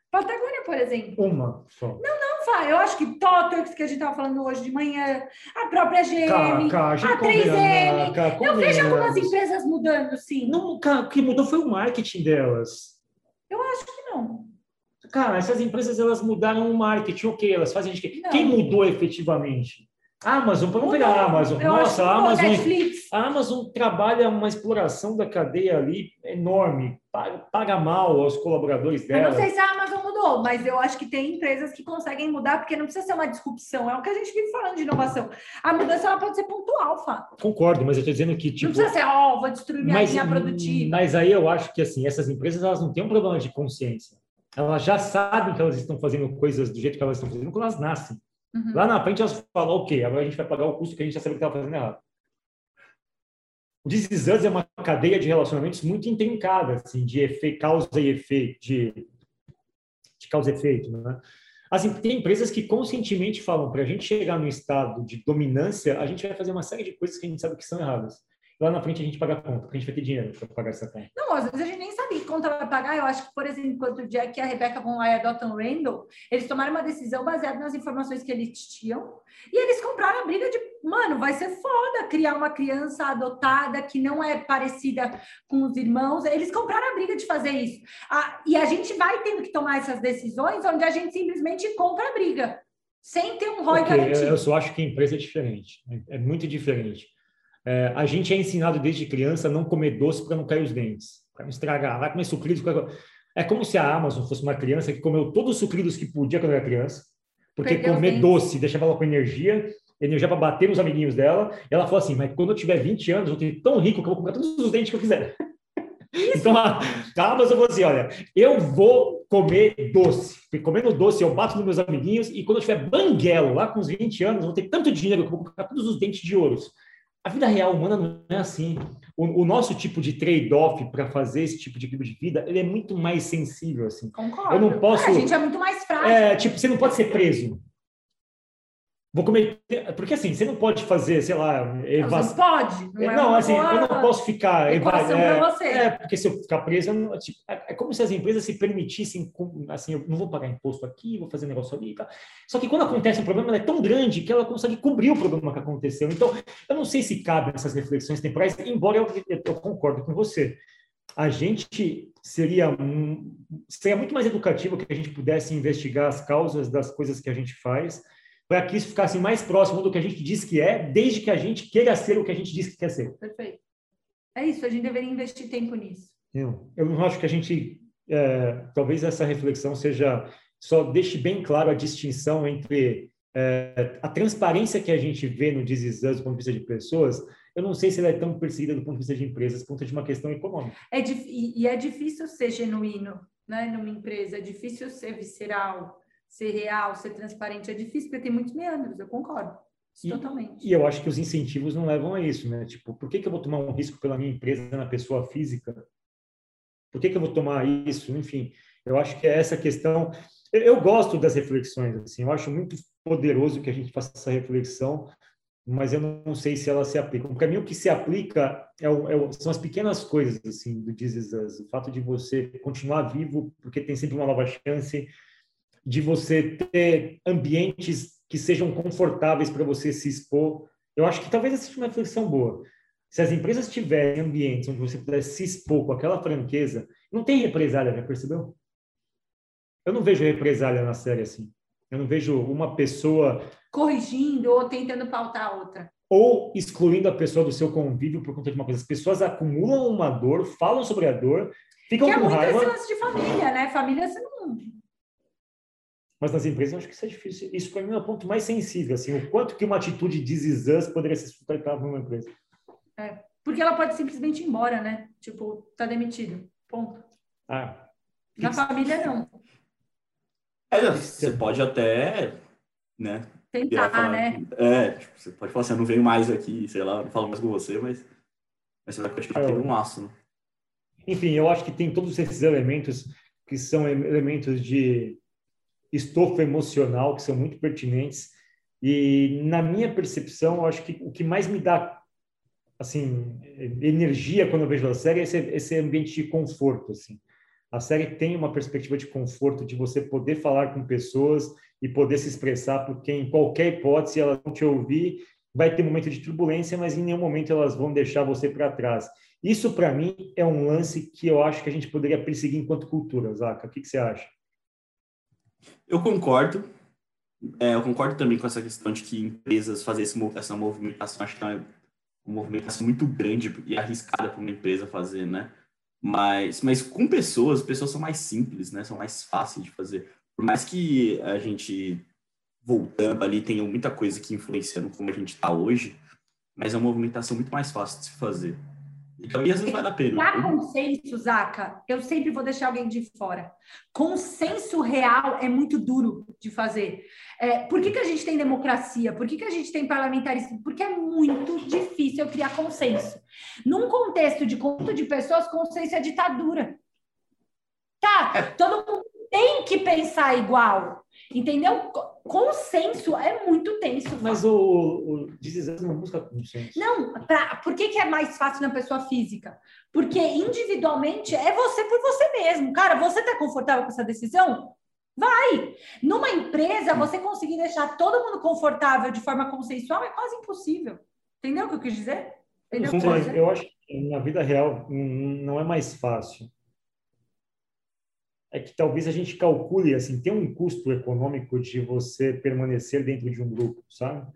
[SPEAKER 1] Patagônia, por exemplo.
[SPEAKER 2] Uma só.
[SPEAKER 1] Não, não, Eu acho que Totex, que a gente estava falando hoje de manhã, a própria GM, a, a 3M. eu vejo algumas empresas mudando, sim.
[SPEAKER 2] Não, o que mudou foi o marketing delas.
[SPEAKER 1] Eu acho que não.
[SPEAKER 2] Cara, essas empresas elas mudaram o marketing, ok, elas fazem de quê? Quem mudou efetivamente? Amazon, vamos pegar a Amazon. Eu Nossa, a Amazon, a Amazon trabalha uma exploração da cadeia ali enorme, paga, paga mal aos colaboradores dela.
[SPEAKER 1] Eu não sei se a Amazon mudou, mas eu acho que tem empresas que conseguem mudar, porque não precisa ser uma disrupção, é o que a gente vive falando de inovação. A mudança ela pode ser pontual, Fá.
[SPEAKER 2] Concordo, mas eu estou dizendo que. Tipo,
[SPEAKER 1] não precisa ser, ó, oh, vou destruir minha mas, linha produtiva.
[SPEAKER 2] Mas aí eu acho que assim, essas empresas elas não têm um problema de consciência. Elas já sabem que elas estão fazendo coisas do jeito que elas estão fazendo quando elas nascem. Uhum. Lá na frente elas falam, ok, agora a gente vai pagar o custo que a gente já sabia que estava fazendo errado. O This é uma cadeia de relacionamentos muito intrincada, assim, de efeito, causa e efeito, de, de causa e efeito, né? Assim, tem empresas que conscientemente falam para a gente chegar no estado de dominância, a gente vai fazer uma série de coisas que a gente sabe que são erradas lá na frente a gente paga a conta, porque a gente vai ter dinheiro para pagar essa conta.
[SPEAKER 1] Não, às vezes a gente nem sabe conta vai pagar. Eu acho que, por exemplo, enquanto o Jack e a Rebecca vão lá e adotam o Randall, eles tomaram uma decisão baseada nas informações que eles tinham e eles compraram a briga de, mano, vai ser foda criar uma criança adotada que não é parecida com os irmãos. Eles compraram a briga de fazer isso. Ah, e a gente vai tendo que tomar essas decisões onde a gente simplesmente compra a briga. Sem ter um ROI okay, garantido.
[SPEAKER 2] Eu só acho que a empresa é diferente. É muito diferente é, a gente é ensinado desde criança a não comer doce para não cair os dentes, para não estragar. Vai comer sucrilhos. É como se a Amazon fosse uma criança que comeu todos os sucrilhos que podia quando era criança, porque Perdeu comer doce deixava ela com energia, energia para bater nos amiguinhos dela. E ela falou assim: Mas quando eu tiver 20 anos, eu vou ter tão rico que eu vou comprar todos os dentes que eu quiser. Isso. Então a, a Amazon falou assim: Olha, eu vou comer doce. Porque comendo doce eu bato nos meus amiguinhos e quando eu tiver banguelo lá com os 20 anos, eu vou ter tanto dinheiro que eu vou comprar todos os dentes de ouro. A vida real humana não é assim. O, o nosso tipo de trade-off para fazer esse tipo de tipo de vida, ele é muito mais sensível, assim.
[SPEAKER 1] Concordo. Eu não posso... É, a gente é muito mais frágil.
[SPEAKER 2] É, tipo, você não pode ser preso. Vou comer. Porque assim, você não pode fazer, sei lá.
[SPEAKER 1] Eva... Não, pode.
[SPEAKER 2] Não, é não assim, eu não posso ficar. É, você. é, porque se eu ficar preso, não, tipo, é, é, como se as empresas se permitissem, assim, eu não vou pagar imposto aqui, vou fazer negócio ali. Tá? Só que quando acontece um problema, ela é tão grande que ela consegue cobrir o problema que aconteceu. Então, eu não sei se cabe nessas reflexões temporais, embora eu, eu concordo com você. A gente seria, um, seria muito mais educativo que a gente pudesse investigar as causas das coisas que a gente faz para que isso ficasse mais próximo do que a gente diz que é, desde que a gente queira ser o que a gente diz que quer ser.
[SPEAKER 1] Perfeito. É isso, a gente deveria investir tempo nisso.
[SPEAKER 2] Eu, eu não acho que a gente, é, talvez essa reflexão seja, só deixe bem claro a distinção entre é, a transparência que a gente vê no Desizans do ponto de vista de pessoas, eu não sei se ela é tão perseguida do ponto de vista de empresas, do ponto de uma questão econômica.
[SPEAKER 1] É, e é difícil ser genuíno né, numa empresa, é difícil ser visceral, ser real, ser transparente é difícil, porque tem muitos meandros, eu concordo. E, totalmente.
[SPEAKER 2] E eu acho que os incentivos não levam a isso, né? Tipo, por que, que eu vou tomar um risco pela minha empresa na pessoa física? Por que, que eu vou tomar isso? Enfim, eu acho que é essa questão. Eu, eu gosto das reflexões, assim, eu acho muito poderoso que a gente faça essa reflexão, mas eu não sei se elas se aplicam. Para mim, o que se aplica é o, é o, são as pequenas coisas, assim, do This O fato de você continuar vivo, porque tem sempre uma nova chance, de você ter ambientes que sejam confortáveis para você se expor. Eu acho que talvez essa seja uma reflexão boa. Se as empresas tiverem ambientes onde você puder se expor com aquela franqueza, não tem represália, já percebeu? Eu não vejo represália na série assim. Eu não vejo uma pessoa
[SPEAKER 1] corrigindo ou tentando pautar a outra.
[SPEAKER 2] Ou excluindo a pessoa do seu convívio por conta de uma coisa. As pessoas acumulam uma dor, falam sobre a dor, ficam
[SPEAKER 1] que
[SPEAKER 2] é com
[SPEAKER 1] é muito
[SPEAKER 2] raiva.
[SPEAKER 1] esse lance de família, né? Família você não
[SPEAKER 2] mas nas empresas eu acho que isso é difícil. Isso para mim é o ponto mais sensível, assim, o quanto que uma atitude de poderia ser sustentável numa empresa.
[SPEAKER 1] É, porque ela pode simplesmente ir embora, né? Tipo, tá demitido. Ponto.
[SPEAKER 2] Ah.
[SPEAKER 1] Na família não.
[SPEAKER 3] É, você pode até, né?
[SPEAKER 1] Tentar, falar, né?
[SPEAKER 3] É, tipo, você pode falar assim, eu não venho mais aqui, sei lá, não falo mais com você, mas, mas você vai continuar tendo um laço, né?
[SPEAKER 2] Enfim, eu acho que tem todos esses elementos que são elementos de estofo emocional que são muito pertinentes. E na minha percepção, eu acho que o que mais me dá assim energia quando eu vejo a série é esse, esse ambiente de conforto. Assim, a série tem uma perspectiva de conforto de você poder falar com pessoas e poder se expressar, porque em qualquer hipótese elas vão te ouvir, vai ter momento de turbulência, mas em nenhum momento elas vão deixar você para trás. Isso, para mim, é um lance que eu acho que a gente poderia perseguir enquanto cultura, Zaca. O que, que você acha?
[SPEAKER 3] Eu concordo. É, eu concordo também com essa questão de que empresas fazer essa movimentação, acho que é uma movimentação muito grande e arriscada para uma empresa fazer, né? Mas, mas com pessoas, pessoas são mais simples, né? São mais fáceis de fazer. Por mais que a gente, voltando ali, tenha muita coisa que influencia no como a gente está hoje, mas é uma movimentação muito mais fácil de se fazer. Às vezes vale a pena.
[SPEAKER 1] Consenso, Zaca, eu sempre vou deixar alguém de fora. Consenso real é muito duro de fazer. É, por que, que a gente tem democracia? Por que, que a gente tem parlamentarismo? Porque é muito difícil criar consenso. Num contexto de conto de pessoas, consenso é ditadura. Tá, é. todo mundo tem que pensar igual. Entendeu? Consenso é muito tenso.
[SPEAKER 2] Mas o, o não busca consenso.
[SPEAKER 1] Não, pra, por que, que é mais fácil na pessoa física? Porque individualmente é você por você mesmo. Cara, você está confortável com essa decisão? Vai! Numa empresa, você conseguir deixar todo mundo confortável de forma consensual é quase impossível. Entendeu o que eu quis dizer? Entendeu
[SPEAKER 2] eu, eu acho que na vida real não é mais fácil é que talvez a gente calcule assim, tem um custo econômico de você permanecer dentro de um grupo, sabe?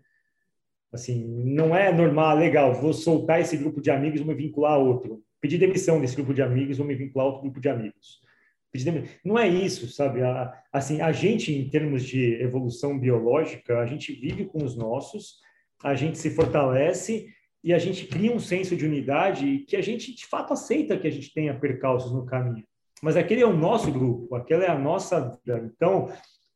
[SPEAKER 2] Assim, não é normal, legal, vou soltar esse grupo de amigos, vou me vincular a outro. Pedir demissão desse grupo de amigos, vou me vincular a outro grupo de amigos. Não é isso, sabe? Assim, a gente, em termos de evolução biológica, a gente vive com os nossos, a gente se fortalece e a gente cria um senso de unidade que a gente, de fato, aceita que a gente tenha percalços no caminho mas aquele é o nosso grupo, aquela é a nossa vida. Então,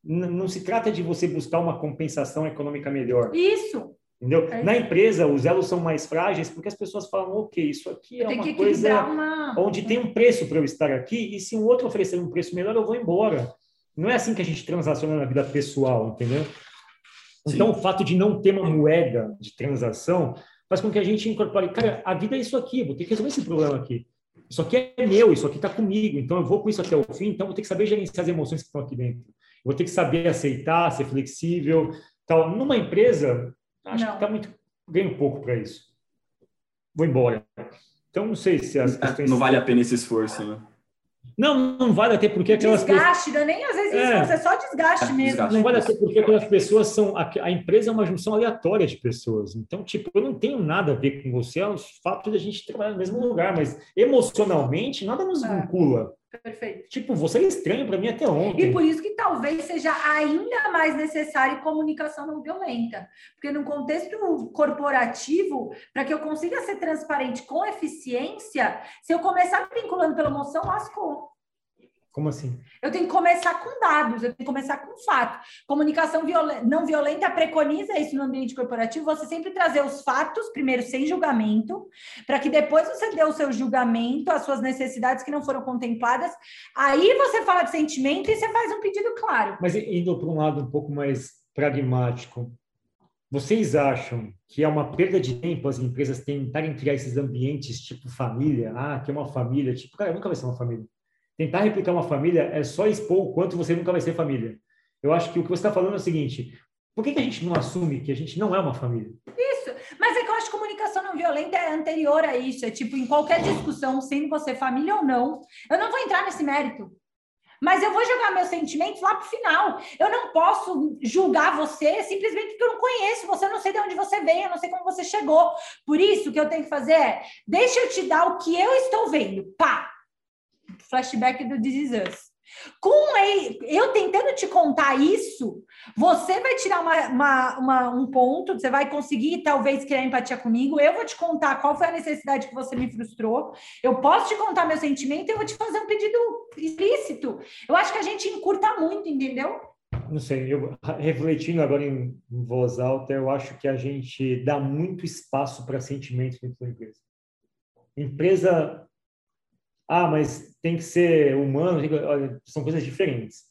[SPEAKER 2] não se trata de você buscar uma compensação econômica melhor.
[SPEAKER 1] Isso.
[SPEAKER 2] Entendeu? É. Na empresa, os elos são mais frágeis porque as pessoas falam, ok, isso aqui é uma coisa uma... onde tem um preço para eu estar aqui e se um outro oferecer um preço melhor, eu vou embora. Não é assim que a gente transaciona na vida pessoal, entendeu? Sim. Então, o fato de não ter uma moeda de transação faz com que a gente incorpore, cara, a vida é isso aqui, vou ter que resolver esse problema aqui. Isso aqui é meu, isso aqui está comigo, então eu vou com isso até o fim, então eu vou ter que saber gerenciar as emoções que estão aqui dentro. Eu vou ter que saber aceitar, ser flexível, tal. Numa empresa, acho não. que está muito ganho pouco para isso. Vou embora. Então não sei se as
[SPEAKER 3] questões... não vale a pena esse esforço, né?
[SPEAKER 2] Não, não vale até porque aquelas
[SPEAKER 1] desgaste, pessoas... nem às vezes é. isso, é só desgaste é, mesmo. Desgaste.
[SPEAKER 2] Não vale até porque aquelas pessoas são. A, empresa é uma junção aleatória de pessoas. Então, tipo, eu não tenho nada a ver com você, é o fato de a gente trabalhar no mesmo lugar, mas emocionalmente nada nos é. vincula.
[SPEAKER 1] Perfeito.
[SPEAKER 2] Tipo, você é estranho para mim até ontem.
[SPEAKER 1] E por isso que talvez seja ainda mais necessário comunicação não violenta. Porque no contexto corporativo, para que eu consiga ser transparente com eficiência, se eu começar vinculando pela emoção, lascou.
[SPEAKER 2] Como assim?
[SPEAKER 1] Eu tenho que começar com dados, eu tenho que começar com fato. Comunicação não violenta preconiza isso no ambiente corporativo, você sempre trazer os fatos, primeiro sem julgamento, para que depois você dê o seu julgamento, as suas necessidades que não foram contempladas. Aí você fala de sentimento e você faz um pedido claro.
[SPEAKER 2] Mas indo para um lado um pouco mais pragmático, vocês acham que é uma perda de tempo as empresas tentarem criar esses ambientes tipo família? Ah, que é uma família, tipo, cara, nunca vai ser uma família tentar replicar uma família é só expor o quanto você nunca vai ser família. Eu acho que o que você está falando é o seguinte: por que, que a gente não assume que a gente não é uma família?
[SPEAKER 1] Isso, mas é que eu acho que comunicação não violenta é anterior a isso. É tipo, em qualquer discussão, sendo você família ou não, eu não vou entrar nesse mérito. Mas eu vou jogar meus sentimentos lá para o final. Eu não posso julgar você simplesmente porque eu não conheço você, eu não sei de onde você vem, eu não sei como você chegou. Por isso, o que eu tenho que fazer é: deixa eu te dar o que eu estou vendo. Pá! Flashback do This Is Us. Com eu tentando te contar isso, você vai tirar uma, uma, uma, um ponto, você vai conseguir talvez criar empatia comigo. Eu vou te contar qual foi a necessidade que você me frustrou. Eu posso te contar meu sentimento e eu vou te fazer um pedido explícito. Eu acho que a gente encurta muito, entendeu?
[SPEAKER 2] Não sei, eu refletindo agora em voz alta, eu acho que a gente dá muito espaço para sentimentos dentro da empresa. Empresa ah, mas tem que ser humano, são coisas diferentes.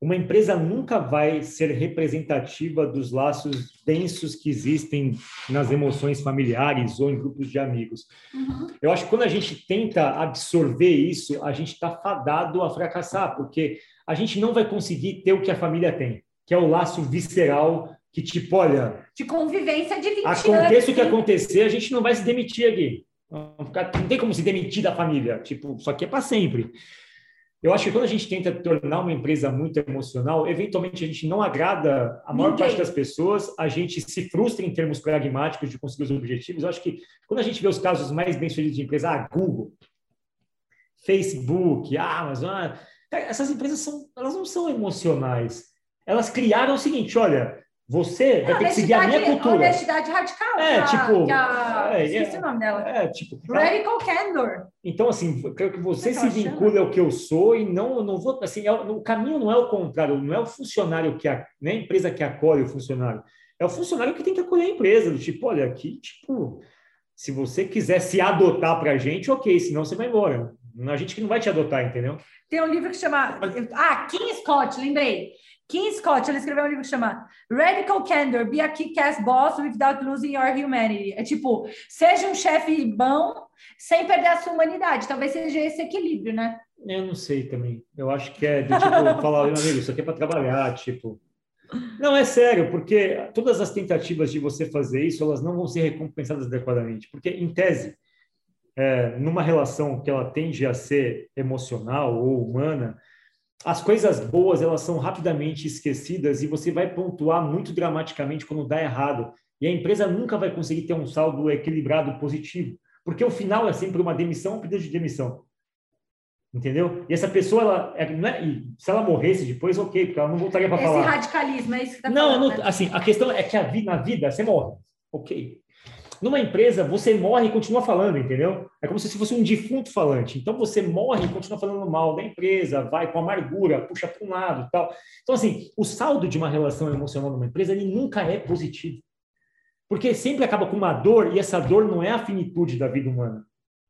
[SPEAKER 2] Uma empresa nunca vai ser representativa dos laços densos que existem nas emoções familiares ou em grupos de amigos. Uhum. Eu acho que quando a gente tenta absorver isso, a gente está fadado a fracassar, porque a gente não vai conseguir ter o que a família tem, que é o laço visceral que, tipo, olha.
[SPEAKER 1] De convivência de 20
[SPEAKER 2] aconteça anos. Aconteça o que acontecer, a gente não vai se demitir aqui. Não tem como se demitir da família. Tipo, isso aqui é para sempre. Eu acho que quando a gente tenta tornar uma empresa muito emocional, eventualmente a gente não agrada a maior Ninguém. parte das pessoas, a gente se frustra em termos pragmáticos de conseguir os objetivos. Eu acho que quando a gente vê os casos mais bem-sucedidos de empresa, ah, Google, Facebook, Amazon, ah, essas empresas são, elas não são emocionais. Elas criaram o seguinte, olha, você vai ter que seguir a minha cultura.
[SPEAKER 1] Honestidade radical.
[SPEAKER 2] É,
[SPEAKER 1] que
[SPEAKER 2] tipo.
[SPEAKER 1] A, é, esqueci é, o nome dela.
[SPEAKER 2] É, tipo.
[SPEAKER 1] Radical Candor.
[SPEAKER 2] Então, assim, eu quero que você é que se vincule ao que eu sou e não, não vou. Assim, é, o caminho não é o contrário, não é o funcionário que. A, nem a empresa que acolhe o funcionário. É o funcionário que tem que acolher a empresa. Do tipo, olha, aqui, tipo, se você quiser se adotar para a gente, ok, senão você vai embora. A gente que não vai te adotar, entendeu?
[SPEAKER 1] Tem um livro que chama. Ah, Kim Scott, lembrei. Kim Scott, ele escreveu um livro que chama Radical Candor, Be a Kick-Ass Boss Without Losing Your Humanity. É tipo, seja um chefe bom sem perder a sua humanidade. Talvez seja esse equilíbrio, né?
[SPEAKER 2] Eu não sei também. Eu acho que é de tipo, [laughs] falar, meu amigo, isso aqui é para trabalhar, tipo. Não, é sério, porque todas as tentativas de você fazer isso, elas não vão ser recompensadas adequadamente. Porque, em tese, é, numa relação que ela tende a ser emocional ou humana, as coisas boas elas são rapidamente esquecidas e você vai pontuar muito dramaticamente quando dá errado. E a empresa nunca vai conseguir ter um saldo equilibrado positivo, porque o final é sempre uma demissão, um pedido de demissão. Entendeu? E essa pessoa, ela, é, não é, se ela morresse depois, ok, porque ela não voltaria para falar.
[SPEAKER 1] Esse radicalismo, é isso que tá
[SPEAKER 2] não, falando, não, né? assim, a questão é que a vida, na vida, você morre. Ok. Numa empresa, você morre e continua falando, entendeu? É como se fosse um defunto falante. Então, você morre e continua falando mal da empresa, vai com amargura, puxa para um lado tal. Então, assim, o saldo de uma relação emocional numa empresa, ele nunca é positivo. Porque sempre acaba com uma dor, e essa dor não é a finitude da vida humana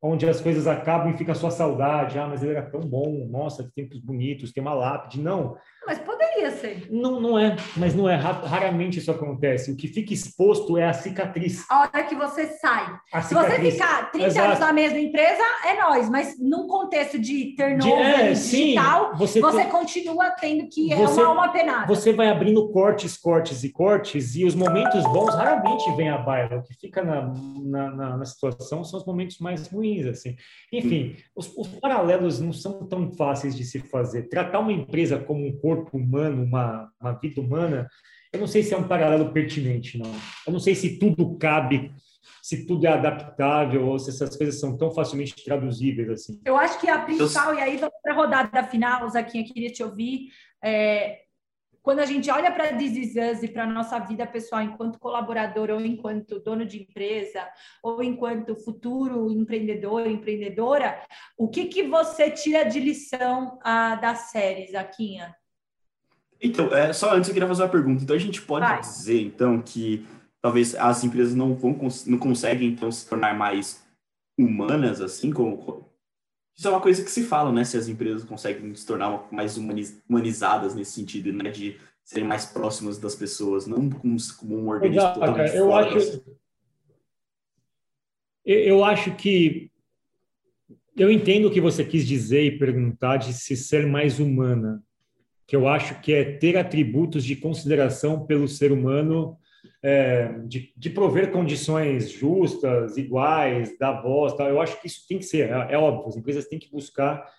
[SPEAKER 2] onde as coisas acabam e fica só saudade. Ah, mas ele era tão bom, nossa, que tempos bonitos, tem uma lápide. Não.
[SPEAKER 1] Mas poderia ser.
[SPEAKER 2] Não, não é, mas não é. Raramente isso acontece. O que fica exposto é a cicatriz.
[SPEAKER 1] A hora que você sai. Se você ficar 30 Exato. anos na mesma empresa, é nós, mas num contexto de turnover de, é, digital, sim, você, você tem... continua tendo que é você, é uma alma penada.
[SPEAKER 2] Você vai abrindo cortes, cortes e cortes, e os momentos bons raramente vêm à baila. O que fica na, na, na, na situação são os momentos mais ruins ruins, assim. Enfim, os, os, paralelos não são tão fáceis de se fazer. Tratar uma empresa como um corpo humano, uma, uma vida humana, eu não sei se é um paralelo pertinente, não. Eu não sei se tudo cabe, se tudo é adaptável ou se essas coisas são tão facilmente traduzíveis assim.
[SPEAKER 1] Eu acho que a principal, e aí vamos para a rodada final, Zaquinha, queria te ouvir, é, quando a gente olha para This Is Us e para a nossa vida pessoal enquanto colaborador ou enquanto dono de empresa ou enquanto futuro empreendedor, empreendedora, o que, que você tira de lição ah, das séries, Aquinha?
[SPEAKER 3] Então, é, só antes eu queria fazer uma pergunta. Então, a gente pode Vai. dizer, então, que talvez as empresas não, vão, não conseguem, então, se tornar mais humanas, assim, como, isso é uma coisa que se fala, né? Se as empresas conseguem se tornar mais humanizadas nesse sentido, né? De serem mais próximas das pessoas, não como, como um organismo Exato, totalmente
[SPEAKER 2] eu fora. Acho, eu acho que eu entendo o que você quis dizer e perguntar de se ser mais humana, que eu acho que é ter atributos de consideração pelo ser humano é, de, de, prover condições justas, iguais, da voz, tal. eu acho que isso tem que ser, é, é, óbvio, as empresas têm que buscar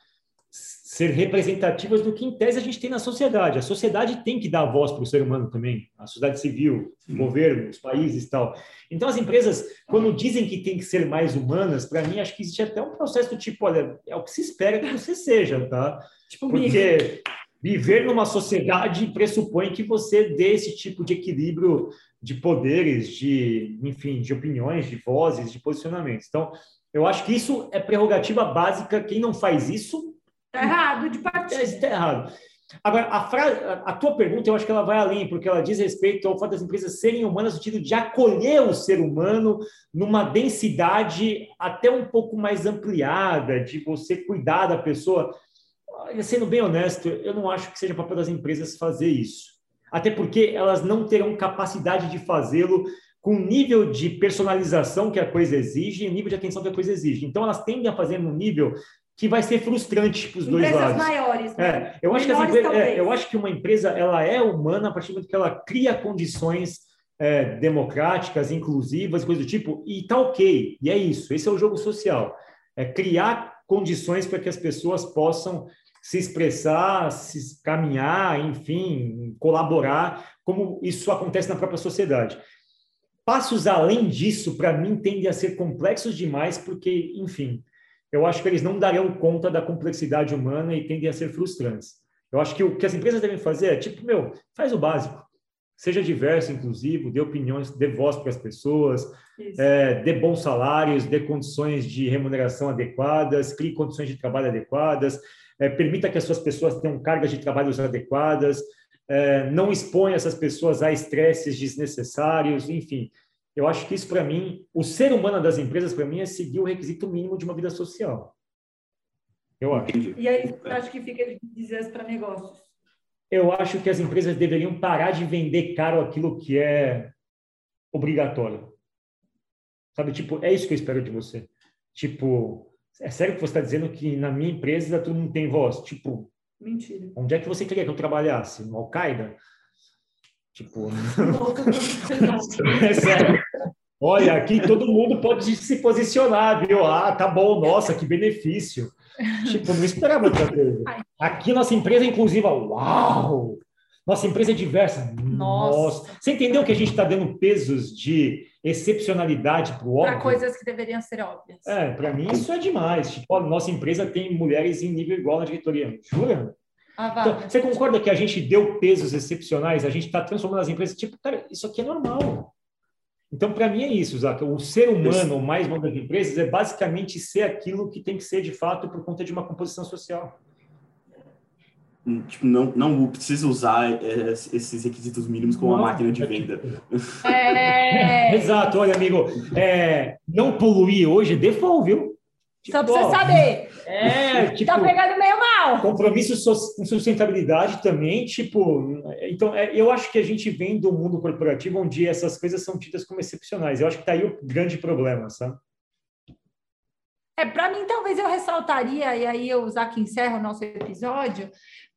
[SPEAKER 2] ser representativas do que, em tese, a gente tem na sociedade. A sociedade tem que dar voz para o ser humano também, a sociedade civil, o governo, os países tal. Então, as empresas, quando dizem que tem que ser mais humanas, para mim, acho que existe até um processo do tipo, olha, é o que se espera que você seja, tá? Tipo, Porque viver numa sociedade pressupõe que você dê esse tipo de equilíbrio de poderes, de, enfim, de opiniões, de vozes, de posicionamentos. Então, eu acho que isso é prerrogativa básica. Quem não faz isso.
[SPEAKER 1] Está errado, de partida.
[SPEAKER 2] Está errado. Agora, a, frase, a tua pergunta, eu acho que ela vai além, porque ela diz respeito ao fato das empresas serem humanas no sentido de acolher o ser humano numa densidade até um pouco mais ampliada, de você cuidar da pessoa. Sendo bem honesto, eu não acho que seja papel das empresas fazer isso até porque elas não terão capacidade de fazê-lo com o nível de personalização que a coisa exige e o nível de atenção que a coisa exige. Então, elas tendem a fazer num nível que vai ser frustrante para os dois lados.
[SPEAKER 1] maiores, né?
[SPEAKER 2] É, eu, acho que é, eu acho que uma empresa ela é humana a partir do momento que ela cria condições é, democráticas, inclusivas, coisa do tipo, e tá ok. E é isso. Esse é o jogo social. É criar condições para que as pessoas possam se expressar, se caminhar, enfim, colaborar, como isso acontece na própria sociedade. Passos além disso, para mim, tendem a ser complexos demais, porque, enfim, eu acho que eles não darão conta da complexidade humana e tendem a ser frustrantes. Eu acho que o que as empresas devem fazer é, tipo, meu, faz o básico. Seja diverso, inclusivo, dê opiniões, dê voz para as pessoas, é, dê bons salários, dê condições de remuneração adequadas, crie condições de trabalho adequadas, é, permita que as suas pessoas tenham cargas de trabalho adequadas, é, não exponha essas pessoas a estresses desnecessários, enfim. Eu acho que isso, para mim, o ser humano das empresas, para mim, é seguir o requisito mínimo de uma vida social.
[SPEAKER 1] Eu acho. E aí, acho que fica de dizer para negócios.
[SPEAKER 2] Eu acho que as empresas deveriam parar de vender caro aquilo que é obrigatório. Sabe, tipo, é isso que eu espero de você. Tipo, é sério que você está dizendo que na minha empresa todo mundo tem voz? Tipo,
[SPEAKER 1] Mentira.
[SPEAKER 2] Onde é que você queria que eu trabalhasse? No Al-Qaeda? Tipo. [laughs] [laughs] é sério. Olha, aqui todo mundo pode se posicionar, viu? Ah, tá bom, nossa, que benefício. Tipo, não esperava outra coisa. Aqui nossa empresa é inclusiva. Uau! Nossa empresa é diversa. Nossa. nossa. Você entendeu que a gente está dando pesos de excepcionalidade para o óbvio?
[SPEAKER 1] Para coisas que deveriam ser óbvias.
[SPEAKER 2] É, para mim isso é demais. Tipo, nossa empresa tem mulheres em nível igual na diretoria. Jura? Ah, então, você concorda que a gente deu pesos excepcionais? A gente está transformando as empresas, tipo, cara, isso aqui é normal. Então, para mim é isso, Zaca. O ser humano, mais bom das empresas, é basicamente ser aquilo que tem que ser de fato por conta de uma composição social.
[SPEAKER 3] Hum, tipo, não, não precisa usar é, esses requisitos mínimos como não, uma máquina de é venda.
[SPEAKER 2] É... [laughs] Exato, olha, amigo, é, não poluir hoje, devolve, viu?
[SPEAKER 1] Tipo, Só pra você saber. [laughs]
[SPEAKER 2] É, tá [laughs] tipo,
[SPEAKER 1] tá pegando meio mal.
[SPEAKER 2] Compromisso com sustentabilidade também, tipo, então é, eu acho que a gente vem do mundo corporativo onde essas coisas são tidas como excepcionais. Eu acho que tá aí o grande problema, sabe?
[SPEAKER 1] É, para mim, talvez eu ressaltaria, e aí eu usar que encerra o nosso episódio,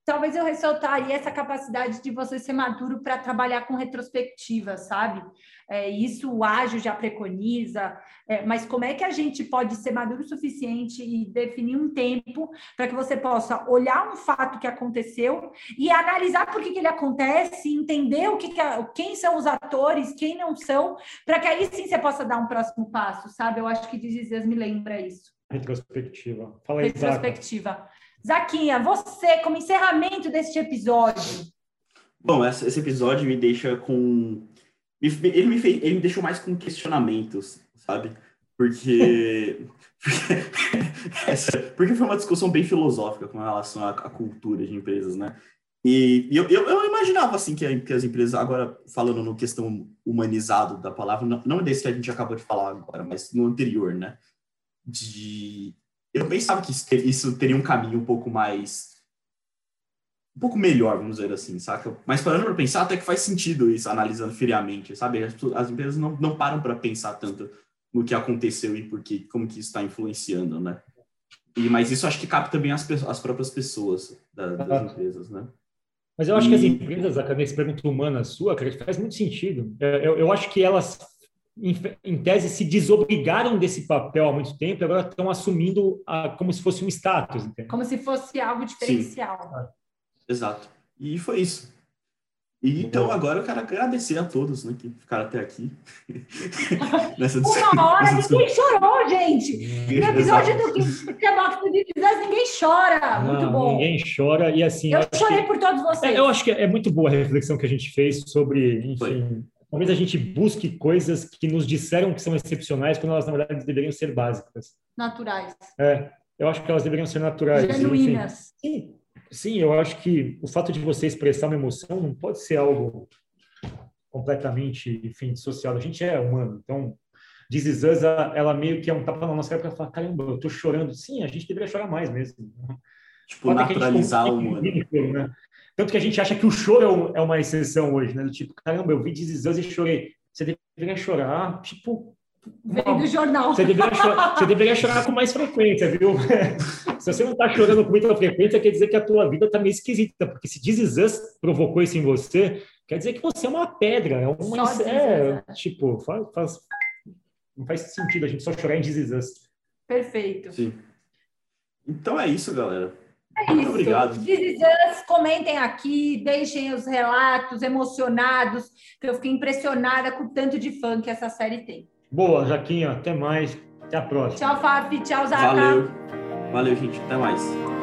[SPEAKER 1] talvez eu ressaltaria essa capacidade de você ser maduro para trabalhar com retrospectiva, sabe? É, isso o ágil já preconiza, é, mas como é que a gente pode ser maduro o suficiente e definir um tempo para que você possa olhar um fato que aconteceu e analisar por que, que ele acontece, entender o que, que a, quem são os atores, quem não são, para que aí sim você possa dar um próximo passo, sabe? Eu acho que Dizes me lembra isso.
[SPEAKER 2] Retrospectiva. Fala aí,
[SPEAKER 1] Retrospectiva. Zaca. Zaquinha, você, como encerramento deste episódio.
[SPEAKER 3] Bom, esse episódio me deixa com. Ele me, fez, ele me deixou mais com questionamentos, sabe? Porque. [laughs] [laughs] porque foi uma discussão bem filosófica com relação à, cultura de empresas, né? E, eu, eu, eu, imaginava assim que, que, as empresas, agora falando no questão humanizado da palavra, não, não desse que a gente acabou de falar agora, mas no anterior, né? De eu pensava que isso teria um caminho um pouco mais um pouco melhor, vamos dizer assim, saca? Mas parando para pensar, até que faz sentido isso, analisando friamente, sabe? As, as empresas não, não param para pensar tanto no que aconteceu e por que, como que isso está influenciando, né? E, mas isso acho que cabe também as, as próprias pessoas da, das empresas, né?
[SPEAKER 2] Mas eu acho e... que as empresas, a nessa pergunta humana sua, cara, faz muito sentido. Eu, eu acho que elas em, em, tese, se desobrigaram desse papel há muito tempo e agora estão assumindo a, como se fosse um status. Entende?
[SPEAKER 1] Como se fosse algo diferencial. Sim.
[SPEAKER 3] Exato. E foi isso. E então agora eu quero agradecer a todos né, que ficaram até aqui. [laughs]
[SPEAKER 1] nessa Uma hora ninguém chorou, gente. No episódio do Kebab do Difíceis, ninguém chora. Não, muito bom.
[SPEAKER 2] Ninguém chora. E assim.
[SPEAKER 1] Eu chorei que, por todos vocês.
[SPEAKER 2] É, eu acho que é muito boa a reflexão que a gente fez sobre, enfim. Foi talvez a gente busque coisas que nos disseram que são excepcionais, quando elas, na verdade, deveriam ser básicas.
[SPEAKER 1] Naturais.
[SPEAKER 2] É, eu acho que elas deveriam ser naturais.
[SPEAKER 1] Genuínas.
[SPEAKER 2] Sim, sim, eu acho que o fato de você expressar uma emoção não pode ser algo completamente, enfim, social. A gente é humano, então... This Is Us, ela meio que é um tapa na nossa cara para falar, caramba, eu tô chorando. Sim, a gente deveria chorar mais mesmo.
[SPEAKER 3] Tipo, naturalizar o humano. Né?
[SPEAKER 2] Tanto que a gente acha que o choro é, é uma exceção hoje, né? Do tipo, caramba, eu vi This e chorei. Você deveria chorar, tipo.
[SPEAKER 1] Vem do jornal.
[SPEAKER 2] Você deveria, chorar, você deveria chorar com mais frequência, viu? [laughs] se você não está chorando com muita frequência, quer dizer que a tua vida está meio esquisita, porque se This provocou isso em você, quer dizer que você é uma pedra, é uma. É, tipo, faz, faz, não faz sentido a gente só chorar em This
[SPEAKER 1] Perfeito.
[SPEAKER 3] Sim. Então é isso, galera.
[SPEAKER 1] É Muito obrigado. This comentem aqui, deixem os relatos emocionados, que eu fiquei impressionada com o tanto de fã que essa série tem.
[SPEAKER 2] Boa, Jaquinha, até mais. Até a próxima.
[SPEAKER 1] Tchau, Fábio. Tchau, Zaca.
[SPEAKER 3] Valeu. Valeu, gente. Até mais.